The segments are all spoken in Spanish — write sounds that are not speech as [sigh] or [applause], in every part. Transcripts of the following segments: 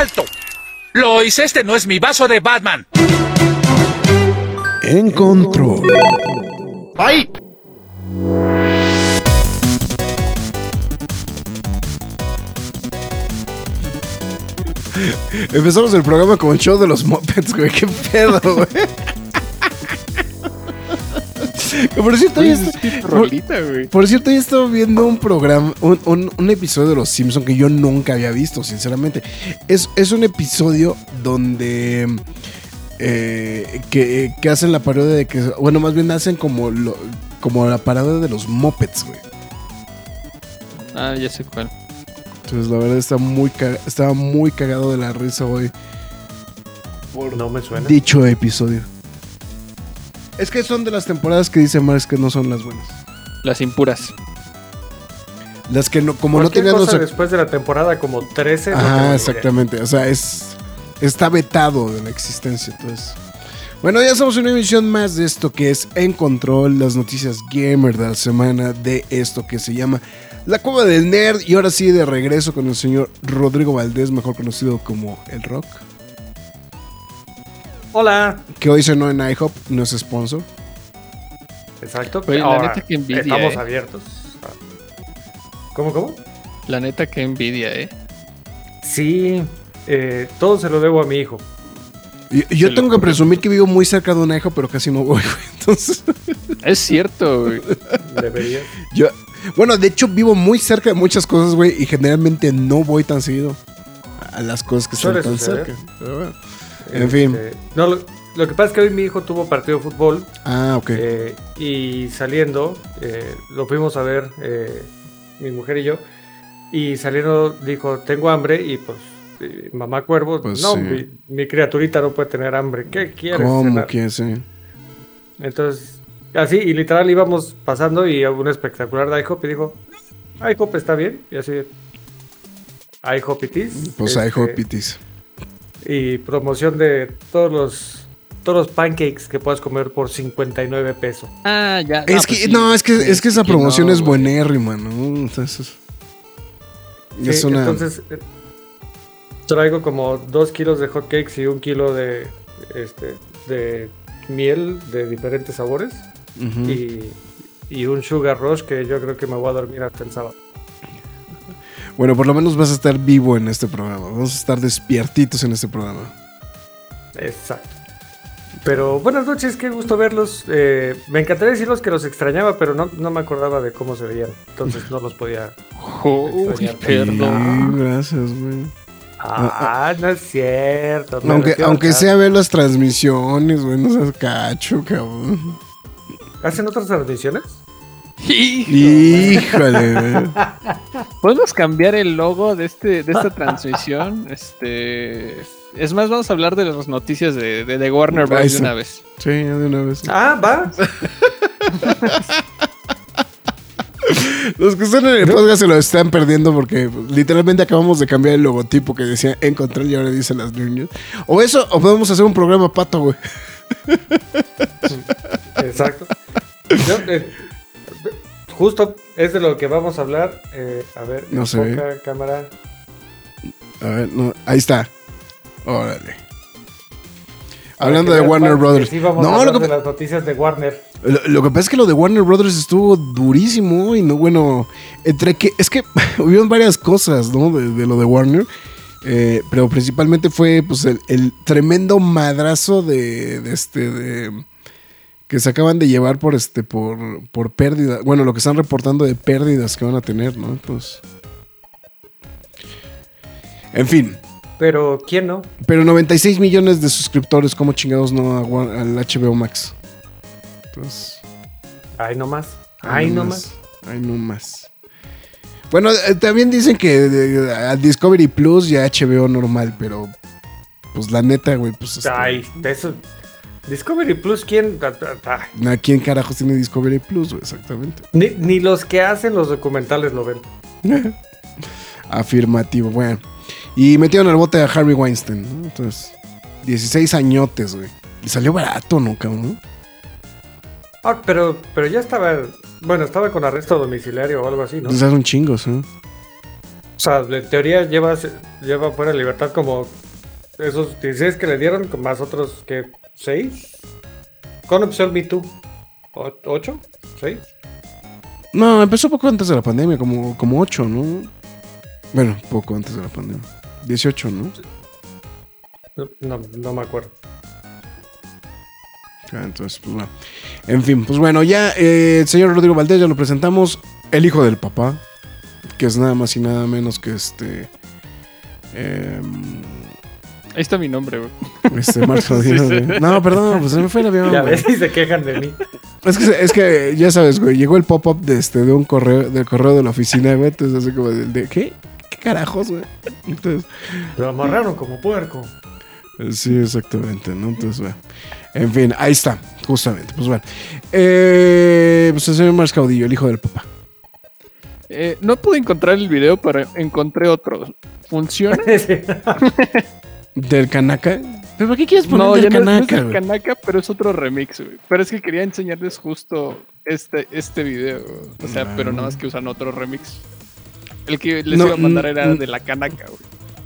¡Alto! Lois, este no es mi vaso de Batman. En control. ¡Ay! Empezamos el programa con el show de los Muppets, güey. ¿Qué pedo, güey? Por cierto, ya por, por, cierto, ya estaba viendo un programa, un, un, episodio de Los Simpsons que yo nunca había visto, sinceramente. Es, es un episodio donde eh, que, que, hacen la parodia de que, bueno, más bien hacen como, lo, como la parodia de los Muppets, güey. Ah, ya sé cuál. Entonces, la verdad, está muy estaba muy cagado de la risa hoy. Por no me suena. Dicho episodio. Es que son de las temporadas que dice Mars que no son las buenas. Las impuras. Las que no, como no tenían cosa después de la temporada como 13. Ah, exactamente. O sea, es está vetado de la existencia. Entonces. Bueno, ya somos una emisión más de esto que es En Control, las noticias gamer de la semana de esto que se llama La Cueva del Nerd. Y ahora sí, de regreso con el señor Rodrigo Valdés, mejor conocido como El Rock. Hola. Que hoy no en IHOP, no es sponsor. Exacto. pero la neta que envidia. Estamos eh. abiertos. ¿Cómo, cómo? La neta que envidia, ¿eh? Sí, eh, todo se lo debo a mi hijo. yo tengo que presumir que vivo muy cerca de un IHOP, pero casi no voy, [laughs] Entonces... Es cierto, güey. Debería. Yo, bueno, de hecho vivo muy cerca de muchas cosas, güey, y generalmente no voy tan seguido a las cosas que están tan cerca. Pero bueno. En fin. Este, no, lo, que pasa es que hoy mi hijo tuvo partido de fútbol. Ah, ok. Eh, y saliendo, eh, lo fuimos a ver eh, mi mujer y yo. Y saliendo dijo, tengo hambre y pues mamá cuervo, pues no, mi, criaturita no puede tener hambre. ¿Qué quieres? ¿Cómo que sí? Entonces, así, y literal íbamos pasando y un espectacular de IHOP y dijo, IHOP está bien. Y así, IHOP itis. Pues este, IHOP itis y promoción de todos los todos los pancakes que puedas comer por 59 pesos. Ah, ya. Es que, pues no, es que, es que esa promoción es buenérrima, ¿no? Entonces, es una... entonces eh, traigo como dos kilos de hotcakes y un kilo de, este, de miel de diferentes sabores y, y un sugar rush que yo creo que me voy a dormir hasta el sábado. Bueno, por lo menos vas a estar vivo en este programa. Vamos a estar despiertitos en este programa. Exacto. Pero buenas noches, qué gusto verlos. Eh, me encantaría decirles que los extrañaba, pero no, no, me acordaba de cómo se veían. Entonces no los podía. [laughs] perdón. gracias, güey. Ah, no es cierto. Aunque, aunque sea ver las transmisiones, güey, no seas cacho, cabrón. ¿Hacen otras transmisiones? Híjole. ¿Podemos cambiar el logo de este de esta transmisión? [laughs] Este es más, vamos a hablar de las noticias de, de, Warner Bros. de una vez. Sí, de una vez. Ah, va. Los que están en el podcast se lo están perdiendo porque literalmente acabamos de cambiar el logotipo que decía en control y ahora dice las niñas. O eso, o podemos hacer un programa pato, güey. Exacto. Yo, eh, justo es de lo que vamos a hablar. Eh, a ver, no sé. cámara. A ver, no, ahí está. Órale. Hablando de Warner Brothers. no, lo que... de las noticias de Warner. Lo, que pasa es que lo de Warner Brothers estuvo durísimo y no, bueno, entre que es que [laughs] hubieron varias cosas, ¿no? De, lo de Warner. Eh, pero principalmente fue pues el, el tremendo madrazo de, de este de que se acaban de llevar por este por por pérdida, bueno, lo que están reportando de pérdidas que van a tener, ¿no? Entonces En fin, pero ¿quién no? Pero 96 millones de suscriptores, ¿cómo chingados no al HBO Max? Entonces, Ay, no más. Ay, no más. Ay, no más. Bueno, eh, también dicen que a Discovery Plus y a HBO normal, pero pues la neta, güey, pues. Este, Ay, eso. Discovery Plus, ¿quién? ¿A quién carajos tiene Discovery Plus, güey? Exactamente. Ni, ni, los que hacen los documentales lo ven. [laughs] Afirmativo, bueno. Y metieron al bote a Harvey Weinstein, ¿no? Entonces, 16 añotes, güey. Y salió barato, ¿no, cabrón? Ah, pero, pero ya estaba. Bueno, estaba con arresto domiciliario o algo así, ¿no? Pues un chingo, ¿sí? O sea, en teoría lleva, lleva fuera de libertad como esos 16 que le dieron, más otros que 6. Con opción Me Too. ¿8? ¿6? No, empezó poco antes de la pandemia, como, como 8, ¿no? Bueno, poco antes de la pandemia. 18, ¿no? No, no me acuerdo. Ah, entonces, pues bueno. En fin, pues bueno, ya eh, el señor Rodrigo Valdés ya lo presentamos. El hijo del papá. Que es nada más y nada menos que este. Eh, Ahí está mi nombre, güey. Este, Marco [laughs] No, perdón, pues se me fue el avión. Ya ves, y se quejan de mí. Es que, es que ya sabes, güey, llegó el pop-up de, este, de un correo, del correo de la oficina, güey. Entonces, así como de, ¿qué? ¿Qué carajos, güey? Entonces. Lo amarraron como puerco. Sí, exactamente, ¿no? Entonces, bueno. En fin, ahí está, justamente. Pues bueno. Eh, pues el señor Mars Caudillo, el hijo del papá. Eh, no pude encontrar el video, pero encontré otro. ¿Funciona? [laughs] [laughs] ¿Del Kanaka? ¿Pero por qué quieres poner no, del Kanaka? No, es el Kanaka, pero es otro remix, güey. Pero es que quería enseñarles justo este, este video. O sea, pero nada más que usan otro remix. El que les iba a mandar era de la Kanaka, güey.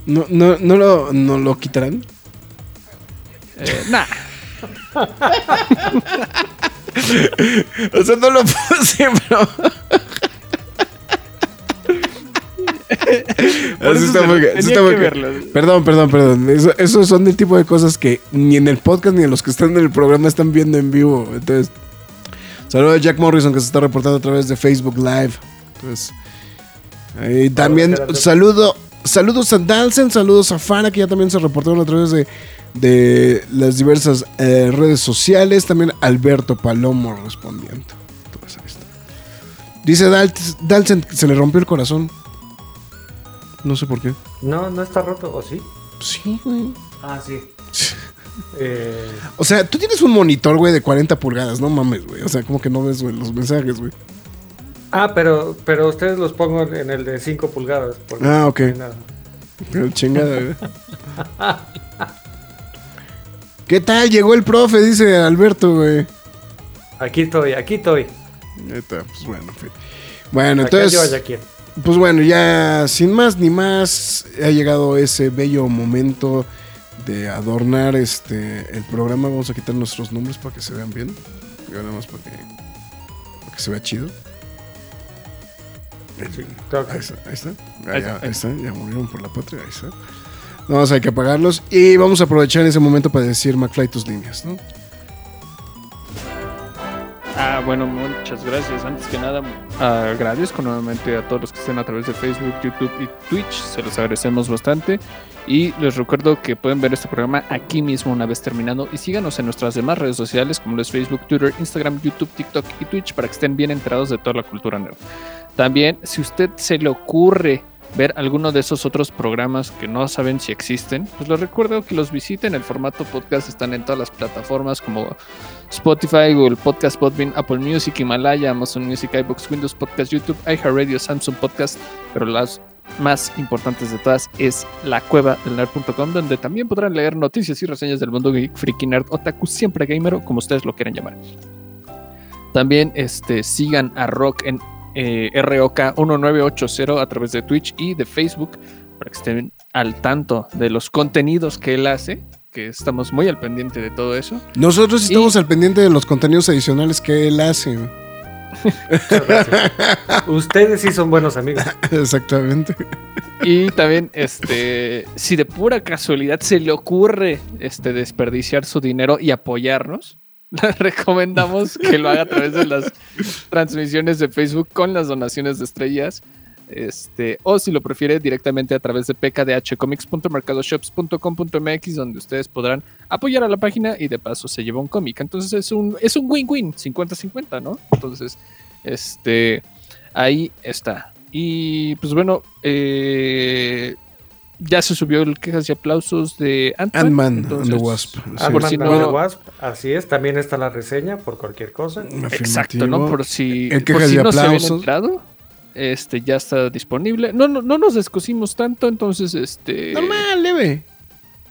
¿No, no, no, lo, no lo quitarán? Eh, nah. [laughs] o sea, no lo puse, [laughs] pero. Perdón, perdón, perdón. Esos son el tipo de cosas que ni en el podcast ni en los que están en el programa están viendo en vivo. Entonces, saludos a Jack Morrison que se está reportando a través de Facebook Live. Entonces, también saludo, saludos a Dalsen, saludos a Fana que ya también se reportaron a través de, de las diversas eh, redes sociales. También Alberto Palomo respondiendo. Dice Dalsen que se le rompió el corazón. No sé por qué. No, no está roto, ¿o sí? Sí, güey. Ah, sí. [laughs] eh... O sea, tú tienes un monitor, güey, de 40 pulgadas, no mames, güey. O sea, como que no ves, los mensajes, güey. Ah, pero, pero ustedes los pongo en el de 5 pulgadas. Ah, ok. Pero chingada, güey. [laughs] ¿Qué tal? Llegó el profe, dice Alberto, güey. Aquí estoy, aquí estoy. Está, pues bueno, Bueno, entonces. Pues bueno, ya sin más ni más, ha llegado ese bello momento de adornar este el programa. Vamos a quitar nuestros nombres para que se vean bien. Y nada más para que, para que se vea chido. ahí, está, ahí, está, ahí, está, ya murieron por la patria, ahí está. Vamos, hay que apagarlos y vamos a aprovechar ese momento para decir McFly tus líneas, ¿no? Ah, bueno, muchas gracias. Antes que nada, agradezco nuevamente a todos los que estén a través de Facebook, YouTube y Twitch. Se los agradecemos bastante. Y les recuerdo que pueden ver este programa aquí mismo una vez terminado. Y síganos en nuestras demás redes sociales como los Facebook, Twitter, Instagram, YouTube, TikTok y Twitch para que estén bien enterados de toda la cultura nueva. También, si usted se le ocurre ver alguno de esos otros programas que no saben si existen, pues les recuerdo que los visiten. El formato podcast están en todas las plataformas como Spotify, Google Podcast, Podbean, Apple Music, Himalaya, Amazon Music, iBox, Windows Podcast, YouTube, iHeartRadio, Samsung Podcast, pero las más importantes de todas es la cueva del nerd.com, donde también podrán leer noticias y reseñas del mundo geek, freaky nerd, otaku, siempre gamer, o como ustedes lo quieran llamar. También este, sigan a Rock en eh, ROK1980 a través de Twitch y de Facebook para que estén al tanto de los contenidos que él hace, que estamos muy al pendiente de todo eso. Nosotros estamos al pendiente de los contenidos adicionales que él hace. Ustedes sí son buenos amigos. [laughs] Exactamente. Y también, este, si de pura casualidad se le ocurre este, desperdiciar su dinero y apoyarnos, [laughs] recomendamos que lo haga a través de las transmisiones de Facebook con las donaciones de estrellas. Este, o si lo prefiere directamente a través de pkdhcomics.mercadoshops.com.mx donde ustedes podrán apoyar a la página y de paso se lleva un cómic. Entonces es un es un win-win, 50-50, ¿no? Entonces, este ahí está. Y pues bueno, eh, ya se subió el quejas y aplausos de Ant-Man and the Wasp. Ant-Man and the Wasp, así es. También está la reseña por cualquier cosa. Exacto, ¿no? Por si, el por si no se habían entrado, este ya está disponible. No, no, no nos descosimos tanto, entonces este. Normal, leve.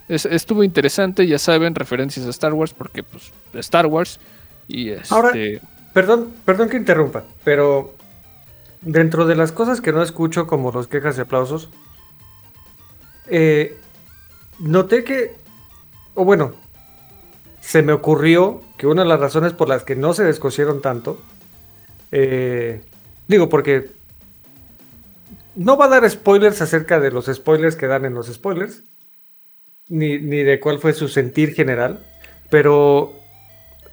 estuvo interesante, ya saben, referencias a Star Wars, porque pues Star Wars. Y este... Ahora, perdón, perdón que interrumpa, pero dentro de las cosas que no escucho, como los quejas y aplausos, eh, noté que, o bueno, se me ocurrió que una de las razones por las que no se descosieron tanto, eh, digo, porque no va a dar spoilers acerca de los spoilers que dan en los spoilers, ni, de cuál fue su sentir general, pero,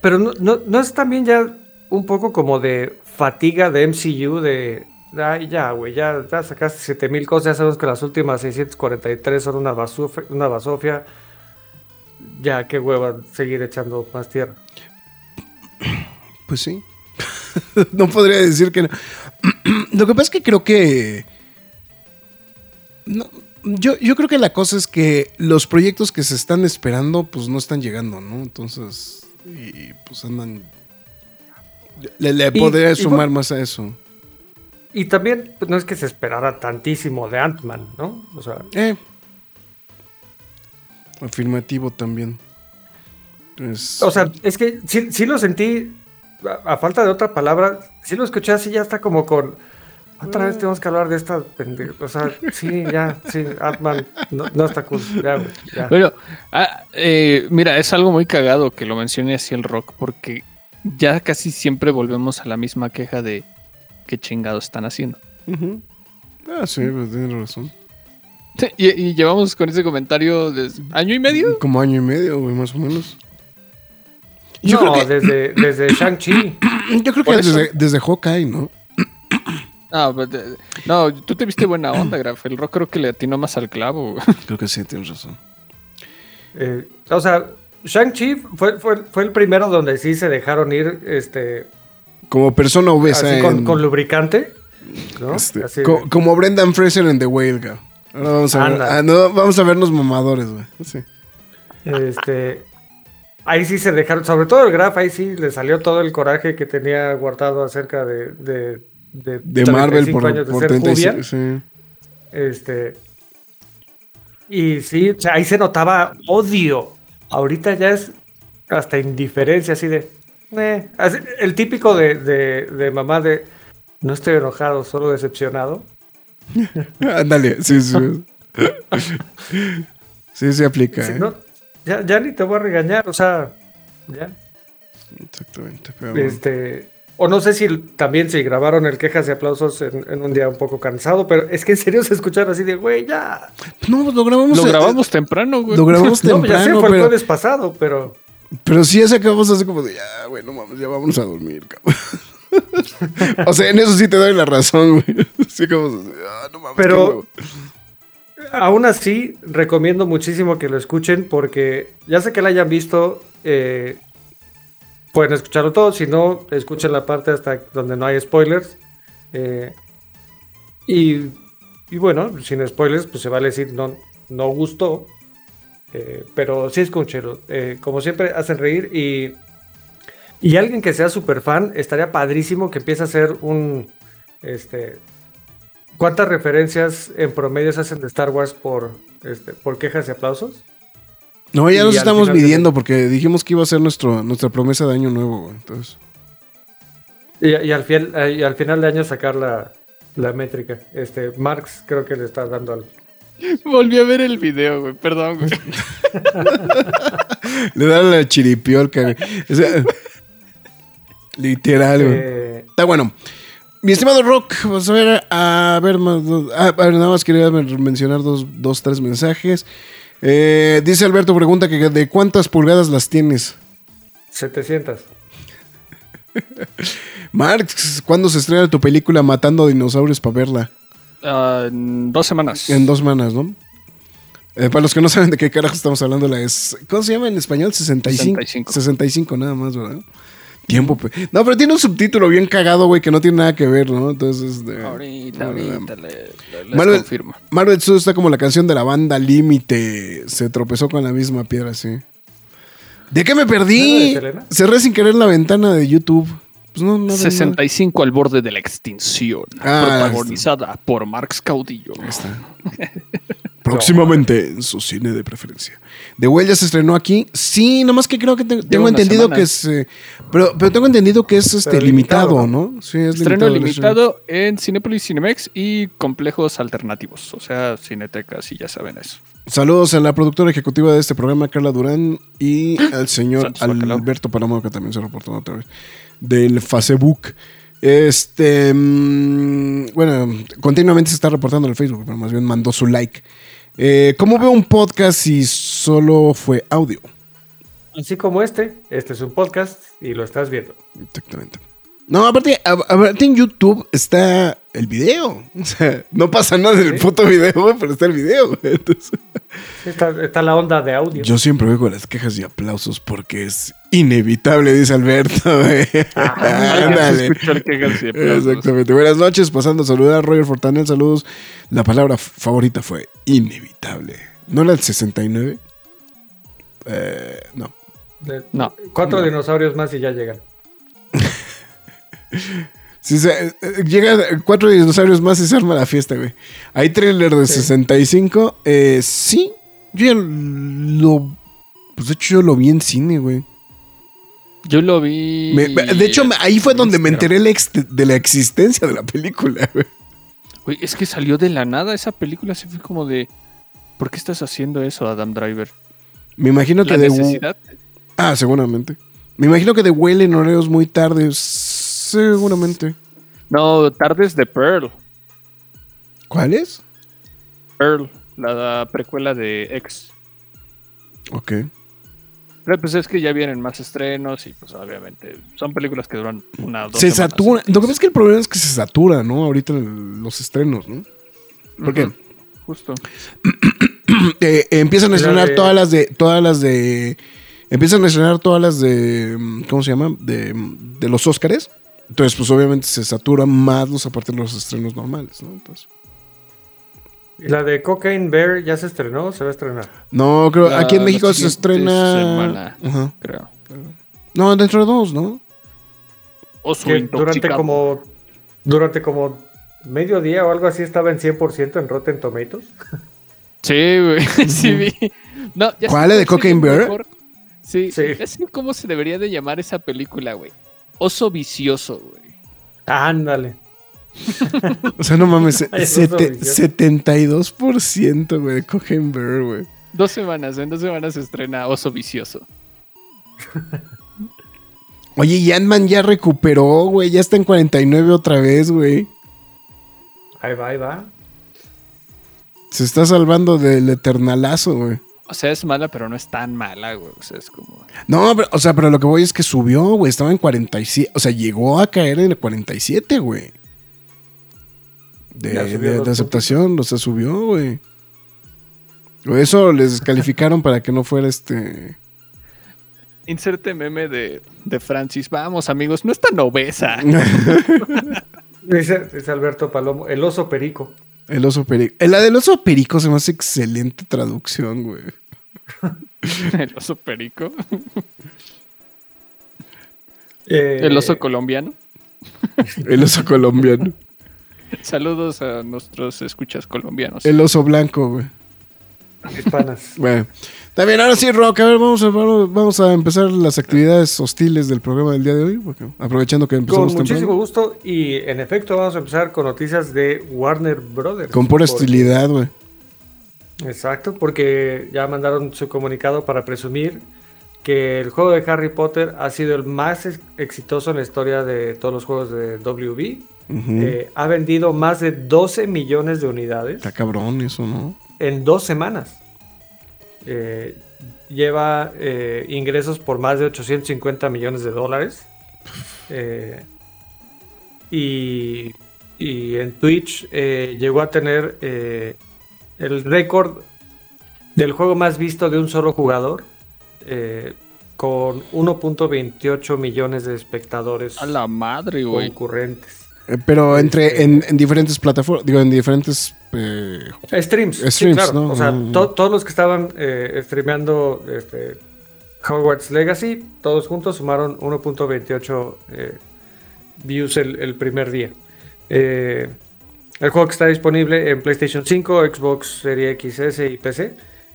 pero no, no es también ya un poco como de fatiga de MCU, de, Ay, ya, güey, ya, ya sacaste 7000 cosas. Ya sabemos que las últimas 643 son una, basofia, una basofia. Ya, qué hueva seguir echando más tierra. [clears throat] Pues sí. [laughs] no podría decir que no. [clears throat] Lo que pasa es que creo que. yo, yo creo que la cosa es que los proyectos que se están esperando, pues no están llegando, ¿no? Entonces. Y, pues andan. Le, podría sumar más a eso. Y también pues, no es que se esperara tantísimo de Ant-Man, ¿no? O sea. Eh. Afirmativo también. O sea, es que sí, lo sentí, a, falta de otra palabra, sí lo escuché así, ya está como con. Otra vez tenemos que hablar de esta O sea, sí, ya, sí, Ant-Man no, está cool. Ya, ya. Bueno, ah, eh, mira, es algo muy cagado que lo mencione así el rock, porque ya casi siempre volvemos a la misma queja de qué chingados están haciendo. Ah, sí, pues tienes razón. y, llevamos con ese comentario desde año y medio. Como año y medio, güey, más o menos. Yo no, desde, desde Shang-Chi. Yo creo que desde, desde, [clears throat] Hawkeye, ¿no? [clears throat] Ah, pues, no, tú te viste buena onda, [clears throat] Graf. El rock creo que le atinó más al clavo. [laughs] Creo que sí, tienes razón. Eh, o sea, Shang-Chi fue, fue, fue, el primero donde sí se dejaron ir este, como persona obesa. con, lubricante. Este, como Brendan Fraser en The Whale, vamos, a ver, ah, vamos a vernos mamadores, güey. Este. Ahí sí se dejaron, sobre todo el Graf, ahí sí le salió todo el coraje que tenía guardado acerca de. De, de, Marvel por, años de ser sí. Este. Y sí, ahí se notaba odio. Ahorita ya es hasta indiferencia, así de. Eh, el típico de, mamá de no estoy enojado, solo decepcionado. [laughs] Ándale, sí, sí. sí, se aplica. ¿eh? ya, ni te voy a regañar, o sea, ya. Exactamente. Este, o no sé si también si grabaron el quejas y aplausos en, un día un poco cansado, pero es que en serio se escucharon así de, güey, ya. No, lo grabamos. Lo grabamos temprano, güey. Lo grabamos temprano. [laughs] No, ya sé, fue el jueves pasado, pero. Pero sí, ya se acabamos así como de, ya, bueno, vamos, ya vamos a dormir, cabrón. [laughs] o sea, en eso sí te doy la razón, güey. [laughs] Sí, como, ah, no mames. Pero aún así, recomiendo muchísimo que lo escuchen porque ya sé que la hayan visto, eh, pueden escucharlo todo. Si no, escuchen la parte hasta donde no hay spoilers. Eh, y, y, bueno, sin spoilers, pues se vale decir no, no gustó. Eh, pero sí es conchero. Eh, como siempre, hacen reír y, y alguien que sea súper fan, estaría padrísimo que empiece a hacer un... Este, ¿Cuántas referencias en promedio se hacen de Star Wars por, este, por quejas y aplausos? No, ya nos estamos midiendo porque dijimos que iba a ser nuestro, nuestra promesa de año nuevo. Entonces. Y, al eh, y al final de año sacar la, la métrica. Este, Marx creo que le está dando al, [laughs] Volví a ver el video, güey. Perdón, güey. [laughs] Le dan la chiripiolca, güey. literal, güey. Eh, Está bueno. Mi estimado Rock, vamos a ver, a ver, ah, nada más quería mencionar dos, dos tres mensajes. Eh, dice Alberto, pregunta que de cuántas pulgadas las tienes. 700. [laughs] Marx, ¿cuándo se estrena tu película Matando dinosaurios para verla? Ah, en dos semanas. En dos semanas, ¿no? Eh, para los que no saben de qué carajo estamos hablando, la es. ¿Cómo se llama en español? 65. 65. 65 nada más, ¿verdad? Tiempo. No, pero tiene un subtítulo bien cagado, güey, que no tiene nada que ver, ¿no? Entonces. De, ahorita, ahorita le, Marvel, confirmo. Marvel está como la canción de la banda Límite. Se tropezó con la misma piedra, sí. ¿De qué me perdí? Cerré sin querer la ventana de YouTube. Pues no, 65 al borde de la extinción. Ah, protagonizada por Marx Caudillo. Está. [laughs] Próximamente en su cine de preferencia. ¿De Huella se estrenó aquí? Sí, nomás que creo que tengo entendido que es. Eh, pero, pero tengo entendido que es este limitado, ¿no? Sí, es Estreno limitado, en Cinepolis Cinemex y complejos alternativos. O sea, cinetecas y ya saben eso. Saludos a la productora ejecutiva de este programa, Carla Durán, y al señor Alberto Palamo, que también se reportó otra vez, del Facebook. Este. Mm, bueno, continuamente se está reportando en el Facebook, pero más bien mandó su like. Eh, ¿Cómo veo un podcast si solo fue audio? Así como este, este es un podcast y lo estás viendo. Exactamente. No, aparte, aparte en YouTube está el video. O sea, no pasa nada en el puto video, pero está el video. Está, la onda de audio. Yo siempre veo las quejas y aplausos porque es inevitable, dice Alberto. Ah, Exactamente. Buenas noches, pasando a saludar a Roger Fortanel. Saludos. La palabra favorita fue inevitable. ¿No era el 69? Eh, no. no. Cuatro dinosaurios más y ya llegan. Si se, eh, llega cuatro dinosaurios más y se arma la fiesta, güey. Hay trailer de 65. Eh, sí, yo ya lo. Pues de hecho, yo lo vi en cine, güey. Yo lo vi. de hecho, ahí fue donde me enteré de la existencia de la película, güey. Güey, es que salió de la nada esa película. Se fue como de. ¿Por qué estás haciendo eso, Adam Driver? Me imagino que de. Necesidad? Ah, seguramente. Me imagino que de huele en horarios muy tardes Seguramente. No, Tardes de Pearl. ¿Cuál es? Pearl, la precuela de X. Ok. Pero pues es que ya vienen más estrenos y pues obviamente son películas que duran una dos Se satura. Lo que pasa es que el problema es que se satura, ¿no? Ahorita los estrenos, ¿no? ¿Por qué? Justo. [clears throat] Eh, empiezan a estrenar todas las de. Todas las de. Empiezan a estrenar todas las de. ¿Cómo se llama? De, de los Óscares. Entonces, pues obviamente se satura más los aparte de los estrenos normales, ¿no? Entonces. ¿Y la de Cocaine Bear ya se estrenó se va a estrenar? No, creo aquí en México se estrena. Semana, Ajá. creo. No, dentro de dos, ¿no? O su durante como durante como medio día o algo así estaba en 100% en Rotten Tomatoes. [laughs] Sí, güey, [laughs] sí vi. ¿Cuál es de Cocaine Bear? Sí, sí. Es cómo se debería de llamar esa película, güey. Oso vicioso, güey. Ándale. [laughs] o sea, no mames, [laughs] 72% güey, de Cohen Bear, güey. Dos semanas, en dos semanas se estrena Oso Vicioso. [laughs] Oye, y Ant-Man ya recuperó, güey, ya está en 49 otra vez, güey. Ahí va, ahí va. Se está salvando del eternalazo, güey. O sea, es mala, pero no es tan mala, güey. O sea, es como. No, pero, o sea, pero lo que voy es que subió, güey. Estaba en 47. O sea, llegó a caer en el 47, güey. De, de, aceptación, o sea, subió, güey. Eso les descalificaron para que no fuera este. Inserte meme de, de Francis. Vamos, amigos, no es tan obesa. [laughs] dice, dice Alberto Palomo, el oso perico. El oso perico. La del oso perico se me hace excelente traducción, güey. [laughs] el oso perico. Eh, el oso colombiano. el oso colombiano. Saludos a nuestros escuchas colombianos. El oso blanco, güey. Hispanas. Bueno. También, ahora sí, Rock, a ver, vamos a, vamos a empezar las actividades hostiles del programa del día de hoy, aprovechando que empezamos Con muchísimo gusto, y en efecto vamos a empezar con noticias de Warner Brothers. Con pura hostilidad, güey. Exacto, porque ya mandaron su comunicado para presumir que el juego de Harry Potter ha sido el más exitoso en la historia de todos los juegos de WB. Eh, ha vendido más de 12 millones de unidades. Está cabrón eso, ¿no? En dos semanas. Eh, lleva eh, ingresos por más de 850 millones de dólares. y, y, en Twitch llegó a tener el récord del juego más visto de un solo jugador, eh, con 1.28 millones de espectadores. A la madre, güey. Concurrentes. Eh, pero entre este, en, diferentes plataformas, digo, en diferentes eh, streams. streams ¿no? O sea, todos los que estaban eh, streameando este, Hogwarts Legacy, todos juntos sumaron 1.28 eh, views el, primer día. El juego que está disponible en PlayStation 5, Xbox Series XS y PC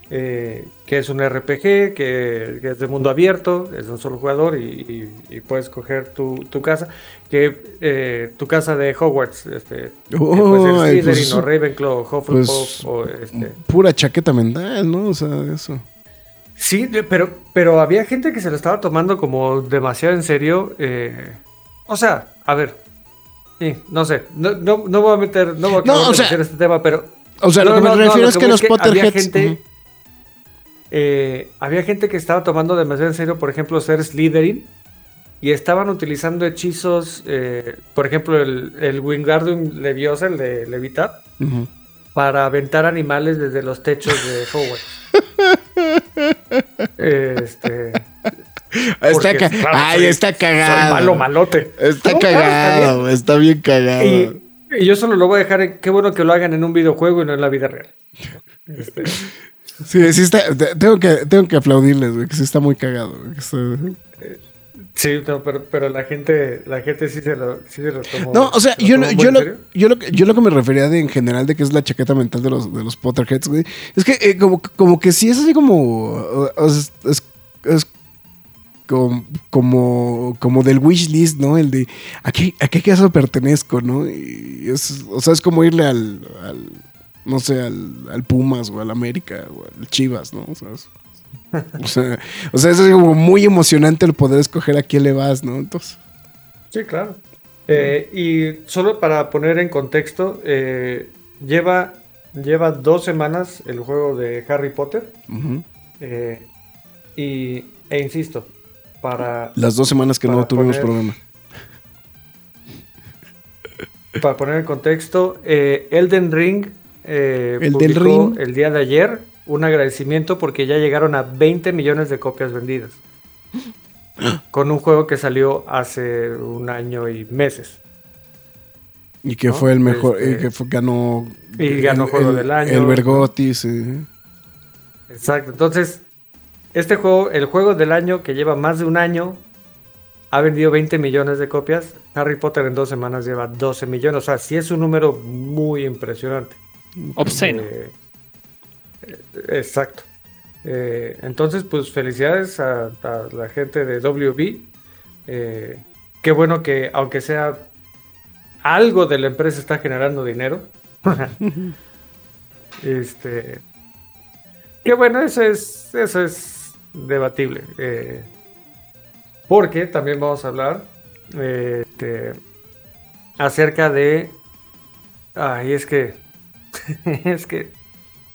eh, que es un RPG, que, es de mundo abierto, es de un solo jugador y, puedes coger tu, casa, que eh, tu casa de Hogwarts, este, oh, ser pues, Ravenclaw, Hufflepuff pues, o este. Pura chaqueta mental, ¿no? O sea, eso. Sí, pero, pero había gente que se lo estaba tomando como demasiado en serio. Eh, o sea, a ver, sí, no sé, no, no, no voy a meter, no voy a, meter este tema, pero... O sea, lo que me refiero es que, los Potterheads... Eh, había gente que estaba tomando demasiado en serio, por ejemplo, ser Slytherin. Y estaban utilizando hechizos, eh, por ejemplo, el, el Wingardium Leviosa, el de Levitar, para aventar animales desde los techos de Hogwarts. [laughs] este, está, ay, está cagado. malo malote. Está cagado, está, bien cagado. Y, yo solo lo voy a dejar en, qué bueno que lo hagan en un videojuego y no en la vida real. Este, Sí, sí está. Tengo que, tengo que aplaudirles, güey, que sí está muy cagado. Sí, pero, pero, la gente, la gente sí se lo, sí se lo tomó. No, o sea, yo, lo, yo, lo, yo, lo, yo lo que me refería de en general de que es la chaqueta mental de los, de los Potterheads, güey. Es que eh, como, como que sí es así como. es, es, como, como, como, del wish list, ¿no? El de a qué, a qué caso pertenezco, ¿no? Y es, o sea, es como irle al no sé, al, Pumas o al América o al Chivas, ¿no? O sea, o sea, o sea, es como muy emocionante el poder escoger a quién le vas, ¿no? Entonces. Sí, claro. Eh, y solo para poner en contexto, eh, lleva, lleva dos semanas el juego de Harry Potter. Eh, y, e insisto, para... Las dos semanas que no tuvimos problema. [laughs] Para poner en contexto, Elden Ring eh, el del ring. el día de ayer un agradecimiento porque ya llegaron a 20 millones de copias vendidas. [gasps] con un juego que salió hace un año y meses. Y que fue el mejor, y este, que ganó. Y ganó juego del año. El Bergotti, Exacto. Entonces, este juego, el juego del año que lleva más de un año, ha vendido 20 millones de copias. Harry Potter en dos semanas lleva 12 millones. O sea, sí es un número muy impresionante. Obsceno. Eh, exacto. Eh, entonces, pues felicidades a, la gente de WB. Eh, qué bueno que, aunque sea algo de la empresa, está generando dinero. [laughs] este. Qué bueno, eso es, eso es debatible. porque también vamos a hablar este, acerca de. Ay, es que [laughs] es que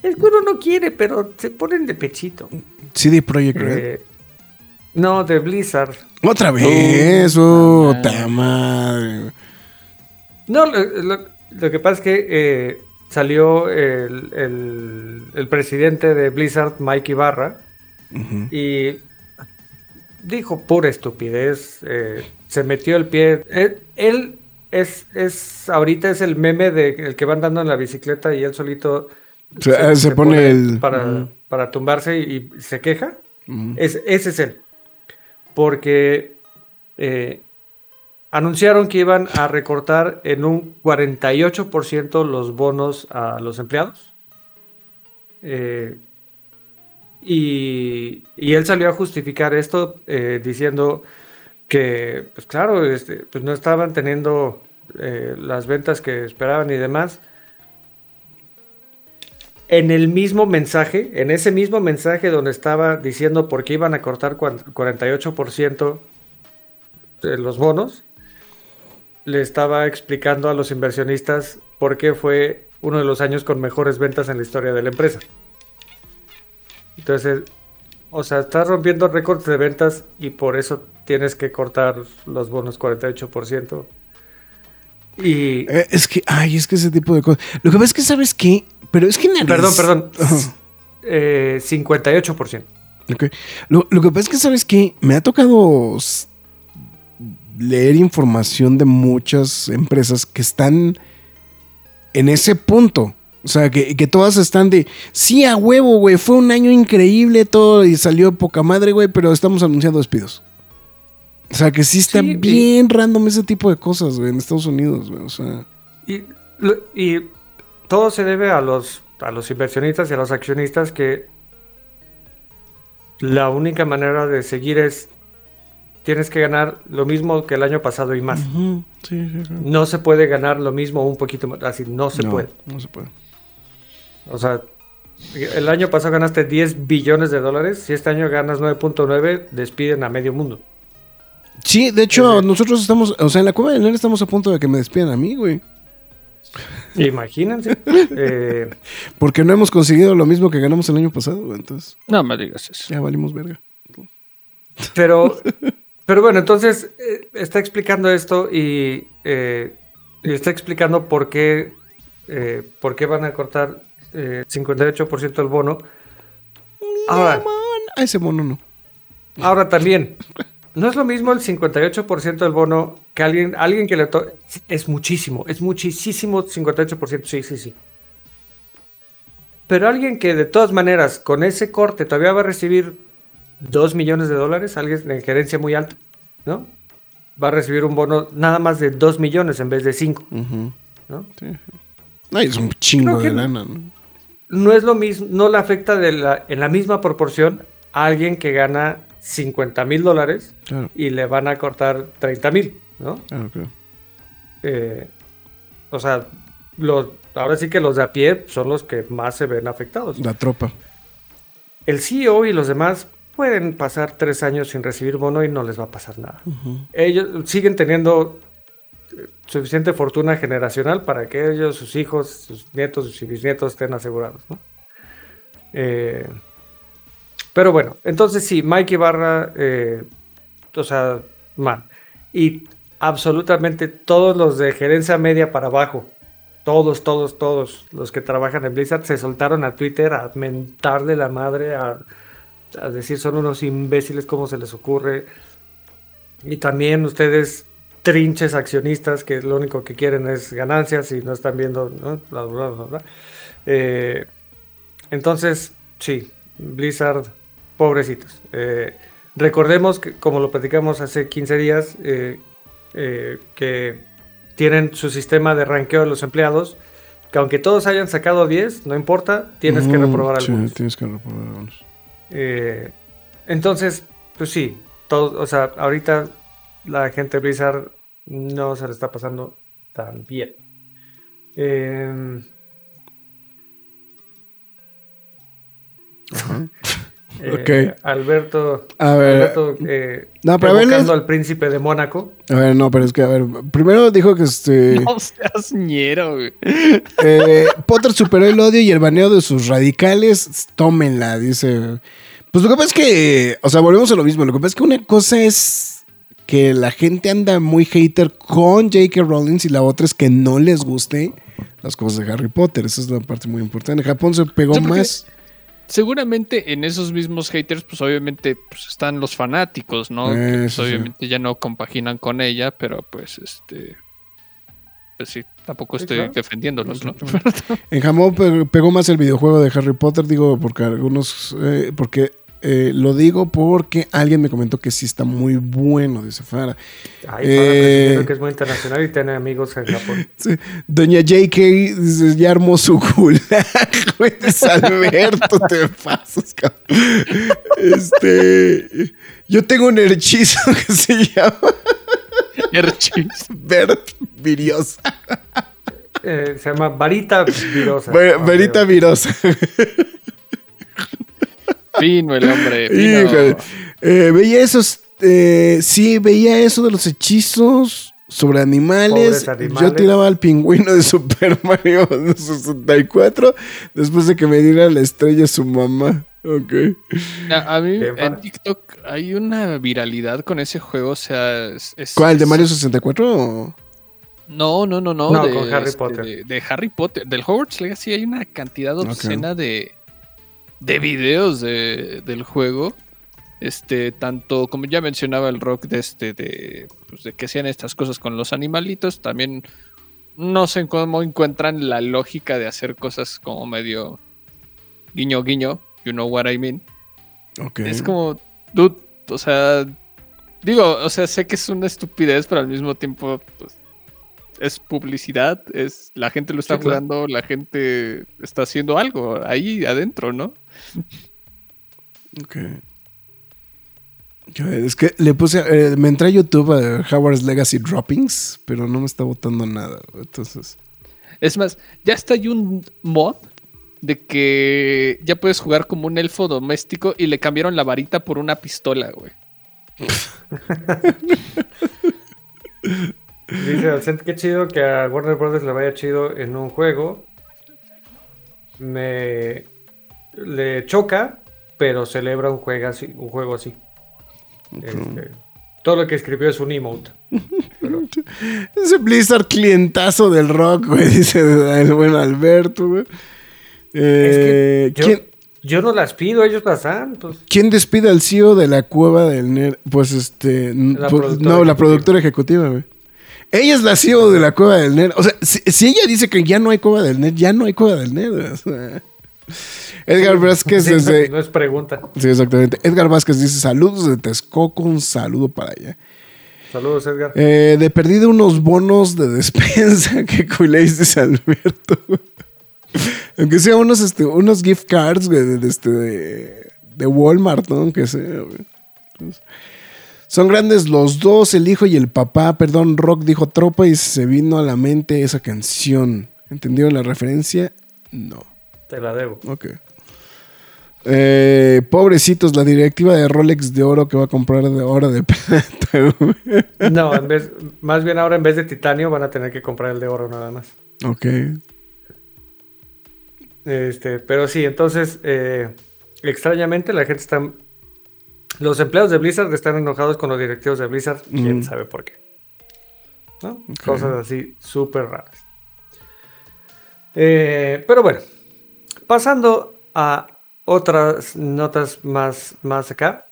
el cuero no quiere, pero se ponen de pechito. CD Projekt Red. Eh, no, de Blizzard. Otra vez, oh, madre. No, lo, que pasa es que eh, salió el, el, presidente de Blizzard, Mike Ibarra, y dijo pura estupidez. Eh, se metió el pie. él es, es ahorita es el meme de el que van dando en la bicicleta y él solito se, pone, el para, para tumbarse y, se queja. es, ese es él. Porque eh, anunciaron que iban a recortar en un 48% los bonos a los empleados. Eh, y, él salió a justificar esto eh, diciendo que, pues claro, este, pues no estaban teniendo eh, las ventas que esperaban y demás. En el mismo mensaje, en ese mismo mensaje donde estaba diciendo por qué iban a cortar 48% de los bonos, le estaba explicando a los inversionistas por qué fue uno de los años con mejores ventas en la historia de la empresa. Entonces, o sea, estás rompiendo récords de ventas y por eso tienes que cortar los bonos 48%. Y... Eh, es que, ay, es que ese tipo de cosas. Lo que pasa es que, ¿sabes qué? Pero es que... Perdón, perdón. 58%. Lo, lo, que pasa es que, ¿sabes qué? Me ha tocado leer información de muchas empresas que están en ese punto. O sea, que, todas están de, sí, a huevo, güey, fue un año increíble todo y salió poca madre, güey, pero estamos anunciando despidos. O sea, que sí está bien random ese tipo de cosas, güey, en Estados Unidos, güey, o sea. Y, y, todo se debe a los, a los inversionistas y a los accionistas que la única manera de seguir es tienes que ganar lo mismo que el año pasado y más. No se puede ganar lo mismo un poquito más. Así, no se puede. No se puede. O sea, el año pasado ganaste 10 billones de dólares. Si este año ganas 9.9, despiden a medio mundo. Sí, de hecho, nosotros estamos, o sea, en la cueva de estamos a punto de que me despidan a mí, güey. Imagínense. [laughs] eh... Porque no hemos conseguido lo mismo que ganamos el año pasado, entonces. No me digas eso. Ya valimos verga. Pero [laughs] pero bueno, entonces eh, está explicando esto y, eh, está explicando por qué, eh, por qué van a cortar 58% del bono. Ahora, a ese bono no. Ahora también, no es lo mismo el 58% del bono que alguien, alguien que le toque. Es muchísimo, es muchísimo 58%, sí, sí, sí. Pero alguien que de todas maneras con ese corte todavía va a recibir 2 millones de dólares, alguien en gerencia muy alta, ¿no? Va a recibir un bono nada más de 2 millones en vez de 5. ¿no? es un chingo de lana, ¿no? No es lo mismo, no le afecta de la, en la misma proporción a alguien que gana 50 mil dólares y le van a cortar 30 mil, ¿no? Claro, claro. Eh, o sea, los, ahora sí que los de a pie son los que más se ven afectados. La tropa. El CEO y los demás pueden pasar tres años sin recibir bono y no les va a pasar nada. Ellos siguen teniendo suficiente fortuna generacional para que ellos, sus hijos, sus nietos, sus bisnietos estén asegurados. Eh, pero bueno, entonces sí, Mike Ibarra, eh, o sea, man. Y absolutamente todos los de gerencia media para abajo, todos, todos, todos los que trabajan en Blizzard se soltaron a Twitter a mentarle la madre a a decir son unos imbéciles, ¿cómo se les ocurre? Y también ustedes, trinches accionistas, que lo único que quieren es ganancias y no están viendo, ¿no? Eh, entonces, sí, Blizzard, pobrecitos. Eh, recordemos que, como lo platicamos hace 15 días, eh, que tienen su sistema de ranqueo de los empleados, que aunque todos hayan sacado 10, no importa, tienes que reprobar algunos. tienes que reprobar algunos. Eh, entonces, pues sí, todo, o sea, ahorita la gente de Blizzard no se le está pasando tan bien. [laughs] Eh, eh, Alberto, a ver, Alberto eh, no, pero al príncipe de Mónaco. A ver, no, pero es que, a ver, primero dijo que este. [laughs] No seas ñero, güey. Eh, Potter superó el odio y el baneo de sus radicales. Tómenla, dice. Pues lo que pasa es que, o sea, volvemos a lo mismo. Lo que pasa es que una cosa es que la gente anda muy hater con J.K. Rowling y la otra es que no les guste las cosas de Harry Potter. Esa es la parte muy importante. En Japón se pegó más. Seguramente en esos mismos haters, pues obviamente pues, están los fanáticos, ¿no? que, pues, obviamente ya no compaginan con ella, pero pues este pues sí, tampoco estoy defendiéndolos, ¿no? [laughs] en Japón pegó más el videojuego de Harry Potter, digo, porque algunos, eh, porque eh, lo digo porque alguien me comentó que sí está muy bueno, dice Fara. Ay, eh, que es muy internacional y tiene amigos en Japón. [laughs] Doña JK dice, ya armó su gulag, [laughs] Alberto, te pasas, cabrón. Este, yo tengo un hechizo [laughs] que se llama... Herchizo. Bert Viriosa. Eh, se llama Varita Virosa. Varita Virosa. Fino el hombre. Fino. Eh, veía esos. Eh, sí, veía eso de los hechizos sobre animales. Yo tiraba al pingüino de [laughs] Super Mario 64 después de que me diera la estrella su mamá. Ok. A, mí en TikTok hay una viralidad con ese juego. O sea, ¿cuál? ¿De Mario 64? No, no, no, no. no de, Harry este, Potter. De, Harry Potter. Del Hogwarts Legacy hay una cantidad obscena de de videos del juego. Este, tanto como ya mencionaba el rock de este, de, pues, de que hacían estas cosas con los animalitos, también no sé cómo encuentran la lógica de hacer cosas como medio guiño guiño, you know what I mean. Es como, dude, o sea, digo, o sea, sé que es una estupidez, pero al mismo tiempo, pues, es publicidad, es la gente lo está jugando, la gente está haciendo algo ahí adentro, ¿no? Ok. Es que le puse, eh, me entré a YouTube a Howard's Legacy Droppings, pero no me está botando nada, entonces. Es más, ya está hay un mod de que ya puedes jugar como un elfo doméstico y le cambiaron la varita por una pistola, güey. [laughs] Dice qué chido que a Warner Brothers le vaya chido en un juego. Me le choca, pero celebra un juego así. Un juego así. Este, todo lo que escribió es un emote. [laughs] Ese Blizzard clientazo del rock, güey, [laughs] dice el buen Alberto, güey. Eh, yo, no las pido, ellos las dan. Pues. ¿Quién despide al CEO de la cueva del nerd? Pues este. Pues, no, la productora ejecutiva, güey. Ella es la CEO de la Cueva del Nerd. O sea, si, ella dice que ya no hay Cueva del Nerd, ya no hay Cueva del Nerd. Edgar Vázquez desde... No es pregunta. Sí, exactamente. Edgar Vázquez dice, saludos de Texcoco, un saludo para allá. Saludos, Edgar. Eh, de perdido unos bonos de despensa [laughs] que culéis, dice Alberto. Aunque sea unos, este, unos gift cards, de, este, de, Walmart, ¿no? Aunque sea, güey. Son grandes los dos, el hijo y el papá. Perdón, Rock dijo tropa y se vino a la mente esa canción. ¿Entendieron la referencia? No. Te la debo. Ok. Eh, pobrecitos, la directiva de Rolex de oro que va a comprar de oro de [laughs] plata. no, en vez, más bien ahora en vez de titanio van a tener que comprar el de oro nada más. Ok. Este, pero sí, entonces, eh, extrañamente la gente está los empleados de Blizzard están enojados con los directivos de Blizzard. Quién sabe por qué. Cosas así súper raras. Eh, pero bueno, pasando a otras notas más, más acá.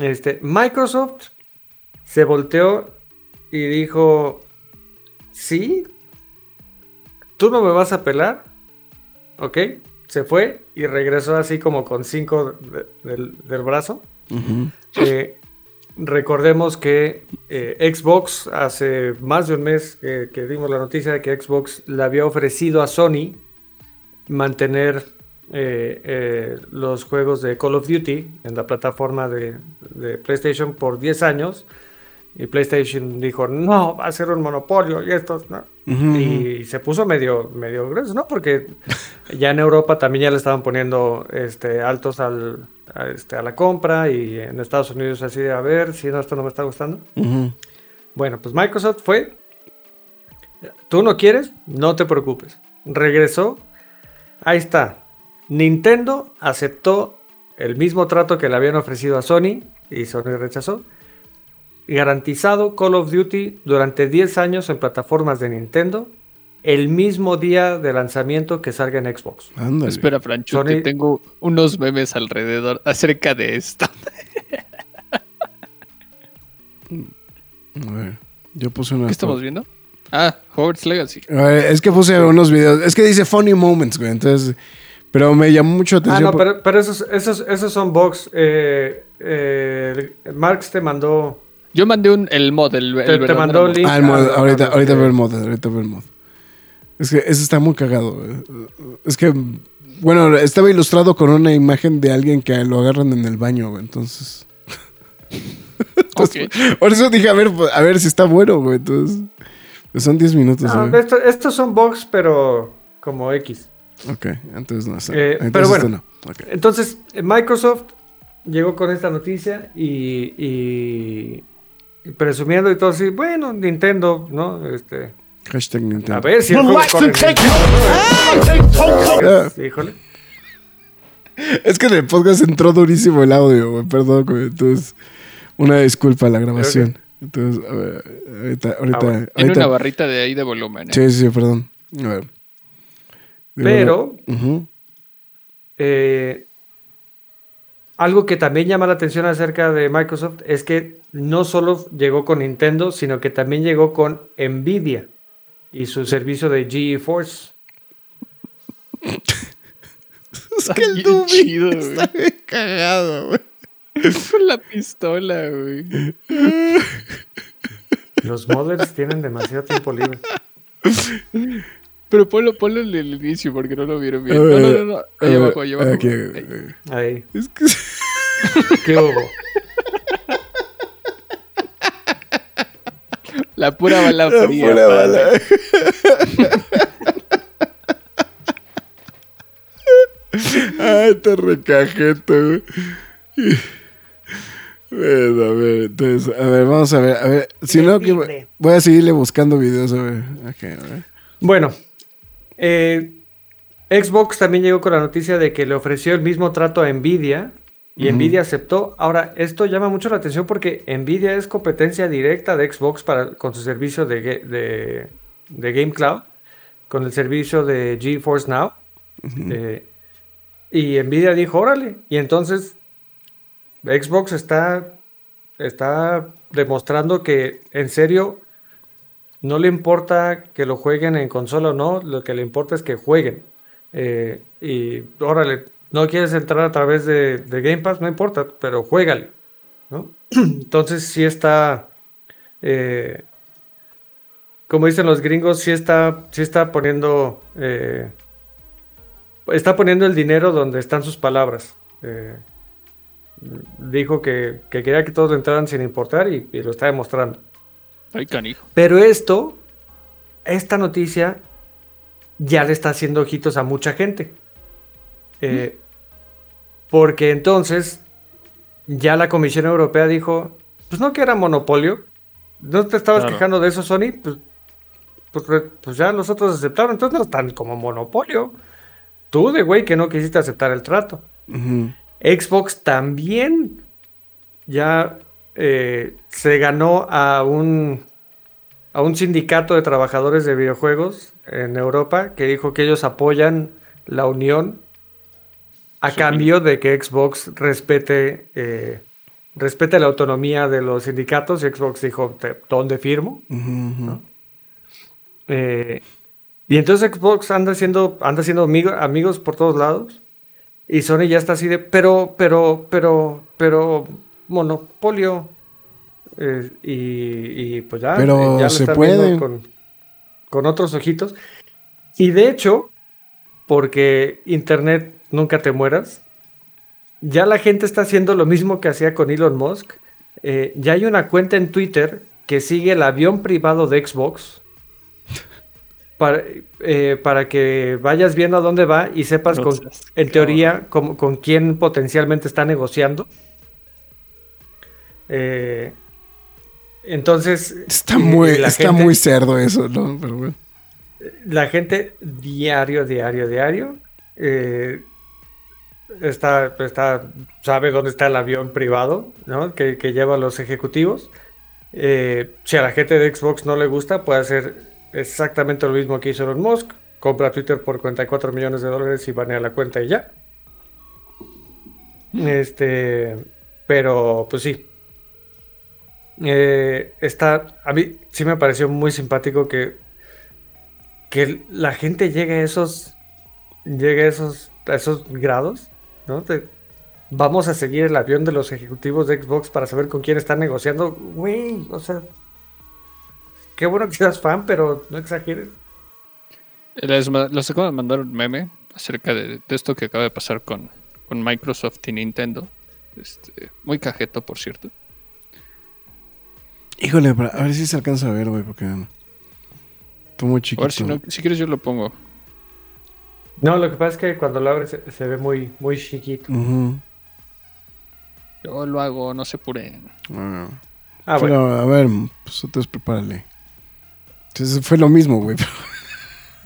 Este, Microsoft se volteó y dijo, sí, tú no me vas a pelar. Ok, se fue y regresó así como con cinco del brazo. Eh, recordemos que eh, Xbox hace más de un mes que dimos la noticia de que Xbox le había ofrecido a Sony mantener eh, los juegos de Call of Duty en la plataforma de, de, PlayStation por 10 años. Y PlayStation dijo, no, va a ser un monopolio y esto, ¿no? Y se puso medio, medio grueso, ¿no? Porque ya en Europa también ya le estaban poniendo este, altos al, a, este, a la compra y en Estados Unidos así de, a ver, si no, esto no me está gustando. Bueno, pues Microsoft fue, tú no quieres, no te preocupes. Regresó, ahí está. Nintendo aceptó el mismo trato que le habían ofrecido a Sony y Sony rechazó garantizado Call of Duty durante 10 años en plataformas de Nintendo, el mismo día de lanzamiento que salga en Xbox. Espera, Francho, tengo unos memes alrededor acerca de esto. A ver, yo puse una. ¿Qué estamos viendo? Ah, Hogwarts Legacy. es que puse unos videos. Es que dice funny moments, güey. Entonces. Pero me llamó mucho atención. Ah, no, pero, esos, esos, esos son box. Eh, eh, Marx te mandó yo mandé un, el mod, el, el te, mandó el link. Ah, el mod, ahorita, ahorita veo el mod, ahorita veo el mod. Es que ese está muy cagado. Es que, bueno, estaba ilustrado con una imagen de alguien que lo agarran en el baño, güey, entonces. [laughs] Por eso dije, a ver, a ver si está bueno, güey. Entonces, pues son 10 minutos. No, estos son box, pero como X. Ok, entonces no sé. Eh, pero bueno, entonces Microsoft llegó con esta noticia y, presumiendo y todo así, bueno, Nintendo, ¿no? Este, Hashtag Nintendo. A ver si el juego corre Híjole. Es que en el podcast entró durísimo el audio, güey. Perdón, güey. Entonces, una disculpa a la grabación. Entonces, a ver, ahorita, ahorita, ah, En una barrita de ahí de volumen. ¿eh? Sí, sí, perdón. A ver. Pero, eh, algo que también llama la atención acerca de Microsoft es que no solo llegó con Nintendo, sino que también llegó con Nvidia y su servicio de GeForce. [laughs] es que el Doom está cagado, güey. Con la pistola, güey. Los modders tienen demasiado tiempo libre. [laughs] Pero ponlo, ponlo en el inicio porque no lo vieron bien. no, no, no, no. Ahí abajo, ahí abajo. ahí. Es que... [laughs] ¿Qué hubo? La pura bala La fría. pura bala. [laughs] Ay, te recajeto, güey. Bueno, a ver, entonces, a ver, vamos a ver, a ver, si no, que voy a seguirle buscando videos, a ver. Okay, a ver. Bueno, eh, Xbox también llegó con la noticia de que le ofreció el mismo trato a Nvidia y Nvidia aceptó. Ahora, esto llama mucho la atención porque Nvidia es competencia directa de Xbox para, con su servicio de, de, de Game Cloud, con el servicio de GeForce Now. Eh, y Nvidia dijo, órale. Y entonces Xbox está, está demostrando que en serio no le importa que lo jueguen en consola o no, lo que le importa es que jueguen. Eh, y órale, no quieres entrar a través de, Game Pass, no importa, pero juégale. [clears throat] Entonces sí está, eh, como dicen los gringos, sí está, sí está poniendo, eh, está poniendo el dinero donde están sus palabras. dijo que, quería que todos entraran sin importar y, y lo está demostrando. Ay, canijo. Pero esto, esta noticia, ya le está haciendo ojitos a mucha gente. Eh, porque entonces ya la Comisión Europea dijo, pues no que era monopolio, no te estabas quejando de eso, Sony, pues, pues, pues, ya los otros aceptaron, entonces no están como monopolio. Tú de güey que no quisiste aceptar el trato. Xbox también ya eh, se ganó a un, a un sindicato de trabajadores de videojuegos en Europa que dijo que ellos apoyan la unión a cambio de que Xbox respete, eh, respete la autonomía de los sindicatos. Y Xbox dijo, ¿dónde firmo? Eh, y entonces Xbox anda siendo, anda siendo amigos por todos lados. Y Sony ya está así de, pero, pero, pero, pero, monopolio. Eh, y, pues ya, Pero ya se puede. Con, con, otros ojitos. Y de hecho, porque Internet nunca te mueras, ya la gente está haciendo lo mismo que hacía con Elon Musk. Eh, ya hay una cuenta en Twitter que sigue el avión privado de Xbox. Para, eh, para, que vayas viendo a dónde va y sepas, con, en teoría, con, con quién potencialmente está negociando. Eh, entonces. Está muy, está muy cerdo eso, ¿no? Pero bueno. La gente diario, diario, diario. Eh, está, está, sabe dónde está el avión privado, ¿no? Que, lleva a los ejecutivos. Eh, si a la gente de Xbox no le gusta, puede hacer exactamente lo mismo que hizo Elon Musk. Compra Twitter por 44 millones de dólares y banea la cuenta y ya. Este, pero pues sí, eh, está, a mí sí me pareció muy simpático que, que la gente llegue a esos, llegue esos, esos grados, ¿no? vamos a seguir el avión de los ejecutivos de Xbox para saber con quién están negociando. Güey, o sea, qué bueno que seas fan, pero no exageres. Les, acabo de mandar un meme acerca de, esto que acaba de pasar con, con Microsoft y Nintendo. Este, muy cajeto, por cierto. Híjole, a ver si se alcanza a ver, güey, porque. Estoy muy chiquito. A ver, si, no, si quieres, yo lo pongo. No, lo que pasa es que cuando lo abres se, ve muy, muy chiquito. Yo lo hago, no se pure. Ah, ah bueno. a ver, pues entonces prepárale. Entonces fue lo mismo, güey. [laughs]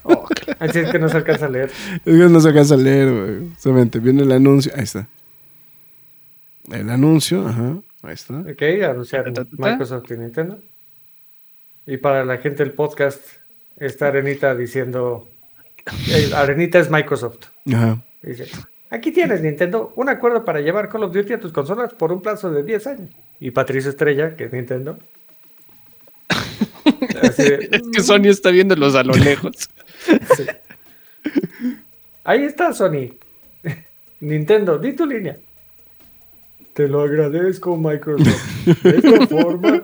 Oh, Así es que no se alcanza a leer. [laughs] Es que no se alcanza a leer, güey. Solamente viene el anuncio. Ahí está. El anuncio, ajá. Ahí está. Ok, anunciar Microsoft y Nintendo. Y para la gente del podcast, está Arenita diciendo. Eh, Arenita es Microsoft. Ajá. Dice: Aquí tienes, Nintendo, un acuerdo para llevar Call of Duty a tus consolas por un plazo de 10 años. Y Patricio Estrella, que es Nintendo. [laughs] es que Sony está viéndolos a lo lejos. [laughs] Ahí está, Sony. [laughs] Nintendo, di tu línea. Te lo agradezco, Microsoft. De esta [laughs] forma,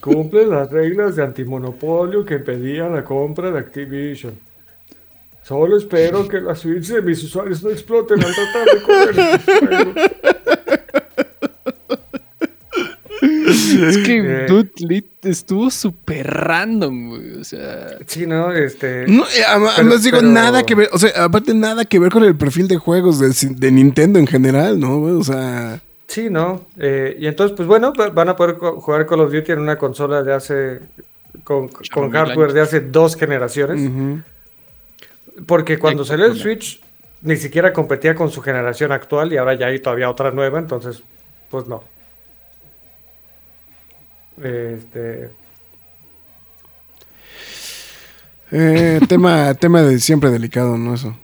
cumple las reglas de antimonopolio que impedían la compra de Activision. Solo espero que las suites de mis usuarios no exploten al tratar de correr Es que eh, estuvo súper random, güey. O sea. Sí, no, este. No, eh, además digo nada que ver. O sea, aparte nada que ver con el perfil de juegos de, Nintendo en general, ¿no? O sea. Sí, no. Eh, y entonces, pues bueno, van a poder jugar Call of Duty en una consola de hace. con, hardware de hace dos generaciones. Porque cuando salió el Switch, ni siquiera competía con su generación actual y ahora ya hay todavía otra nueva, entonces, pues no. Este. Eh, tema, [laughs] tema de siempre delicado, ¿no? Eso.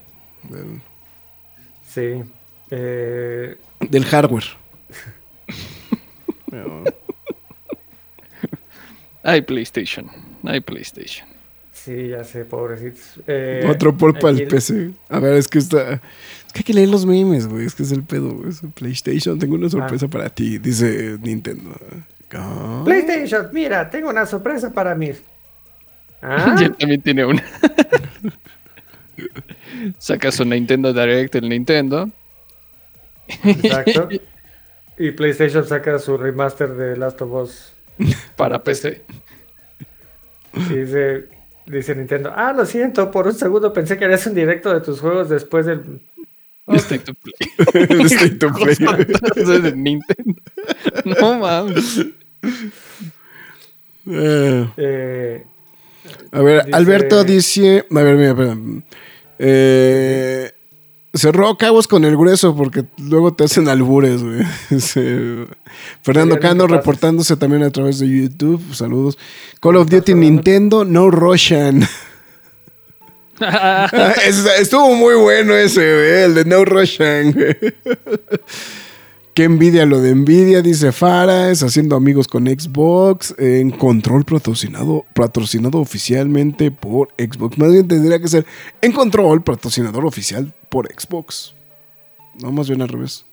Sí. Eh, del hardware. Hay PlayStation. Hay PlayStation. Sí, ya sé, pobrecitos. Eh, Otro por para el PC. A ver, es que está. Es que hay que leer los memes, güey. Es que es el pedo, güey. PlayStation, tengo una sorpresa ah. para ti, dice Nintendo. PlayStation, mira, tengo una sorpresa para mí. ¿Ah? [laughs] Ya también tiene una. [laughs] Saca su Nintendo Direct el Nintendo. Exacto. [laughs] Y PlayStation saca su remaster de Last of Us [laughs] para PC. dice, dice Nintendo, ah, lo siento, por un segundo pensé que harías un directo de tus juegos después del... [laughs] State to Play. [laughs] State to Play. de Nintendo. No mames. Eh. Eh, a ver, Alberto dice. A ver, mira, perdón. Eh, cerró cabos con el grueso porque luego te hacen albures, güey. [laughs] Fernando Cano reportándose también a través de YouTube. Saludos. Call of Duty Nintendo, no Russian. [laughs] [laughs] Estuvo muy bueno ese, güey, el de No Russian. Qué envidia lo de Nvidia, dice Faras, haciendo amigos con Xbox, en control patrocinado, patrocinado oficialmente por Xbox. Más bien tendría que ser en control patrocinador oficial por Xbox. No, más bien al revés.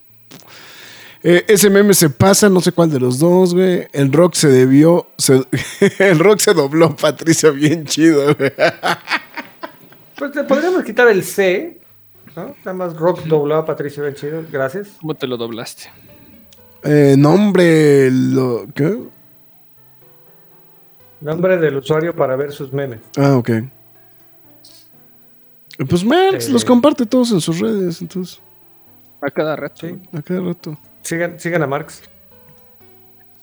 Eh, ese meme se pasa, no sé cuál de los dos, güey. El rock se debió. [laughs] el rock se dobló, Patricia, bien chido, güey. Pues te podríamos quitar el C Nada más Rock dobló a Patricio Benchido. Gracias. ¿Cómo te lo doblaste? Eh, nombre. Lo, ¿Qué? Nombre del usuario para ver sus memes. Ah, ok. Pues Marx los eh, comparte todos en sus redes, entonces. A cada rato. Sí. A cada rato. Sigan, a Marx.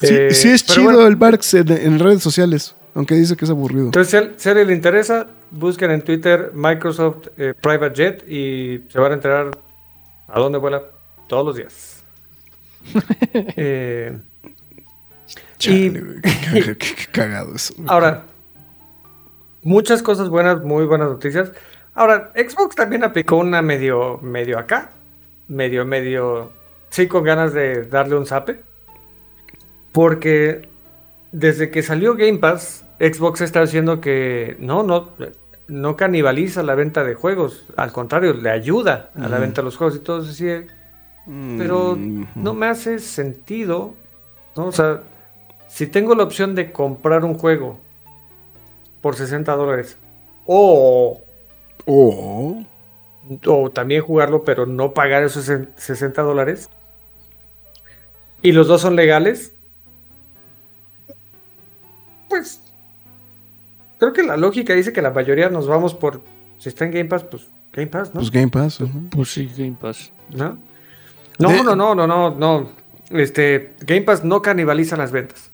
Sí, eh, sí es chido el Marx en, redes sociales, aunque dice que es aburrido. Entonces, si a él le interesa, busquen en Twitter Microsoft eh, Private Jet y se van a enterar a dónde vuela todos los días. [laughs] eh, y, qué, cagado eso. Ahora, muchas cosas buenas, muy buenas noticias. Ahora, Xbox también aplicó una medio, medio acá, medio, medio, sí, con ganas de darle un zape. Porque desde que salió Game Pass, Xbox está haciendo que no, no, no canibaliza la venta de juegos, al contrario, le ayuda a la venta de los juegos y todo eso. pero no me hace sentido, ¿no? O sea, si tengo la opción de comprar un juego por 60 dólares o, o, o también jugarlo, pero no pagar esos 60 dólares, y los dos son legales, pues creo que la lógica dice que la mayoría nos vamos por. Si está en Game Pass, pues Game Pass, ¿no? Pues Game Pass. Pues sí, Game Pass. ¿No? No, no, no, no, no, no. Este, Game Pass no canibaliza las ventas.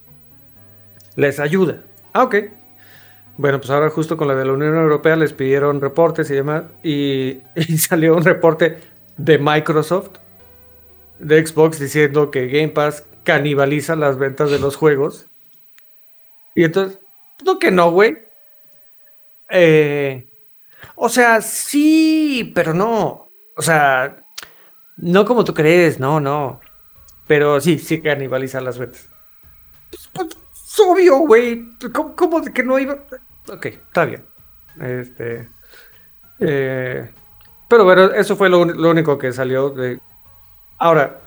Les ayuda. Ah, ok. Bueno, pues ahora justo con la de la Unión Europea les pidieron reportes y demás. [laughs] Y, salió un reporte de Microsoft, de Xbox, diciendo que Game Pass canibaliza las ventas de los juegos. Y entonces, no que no, güey. Eh, o sea, sí, pero no. O sea, No como tú crees, no, no. Pero sí, sí canibaliza las ventas. Pues, pues, es obvio, güey. ¿Cómo, que no iba? Ok, está bien. Este. Eh, pero bueno, eso fue lo, único que salió de. Ahora,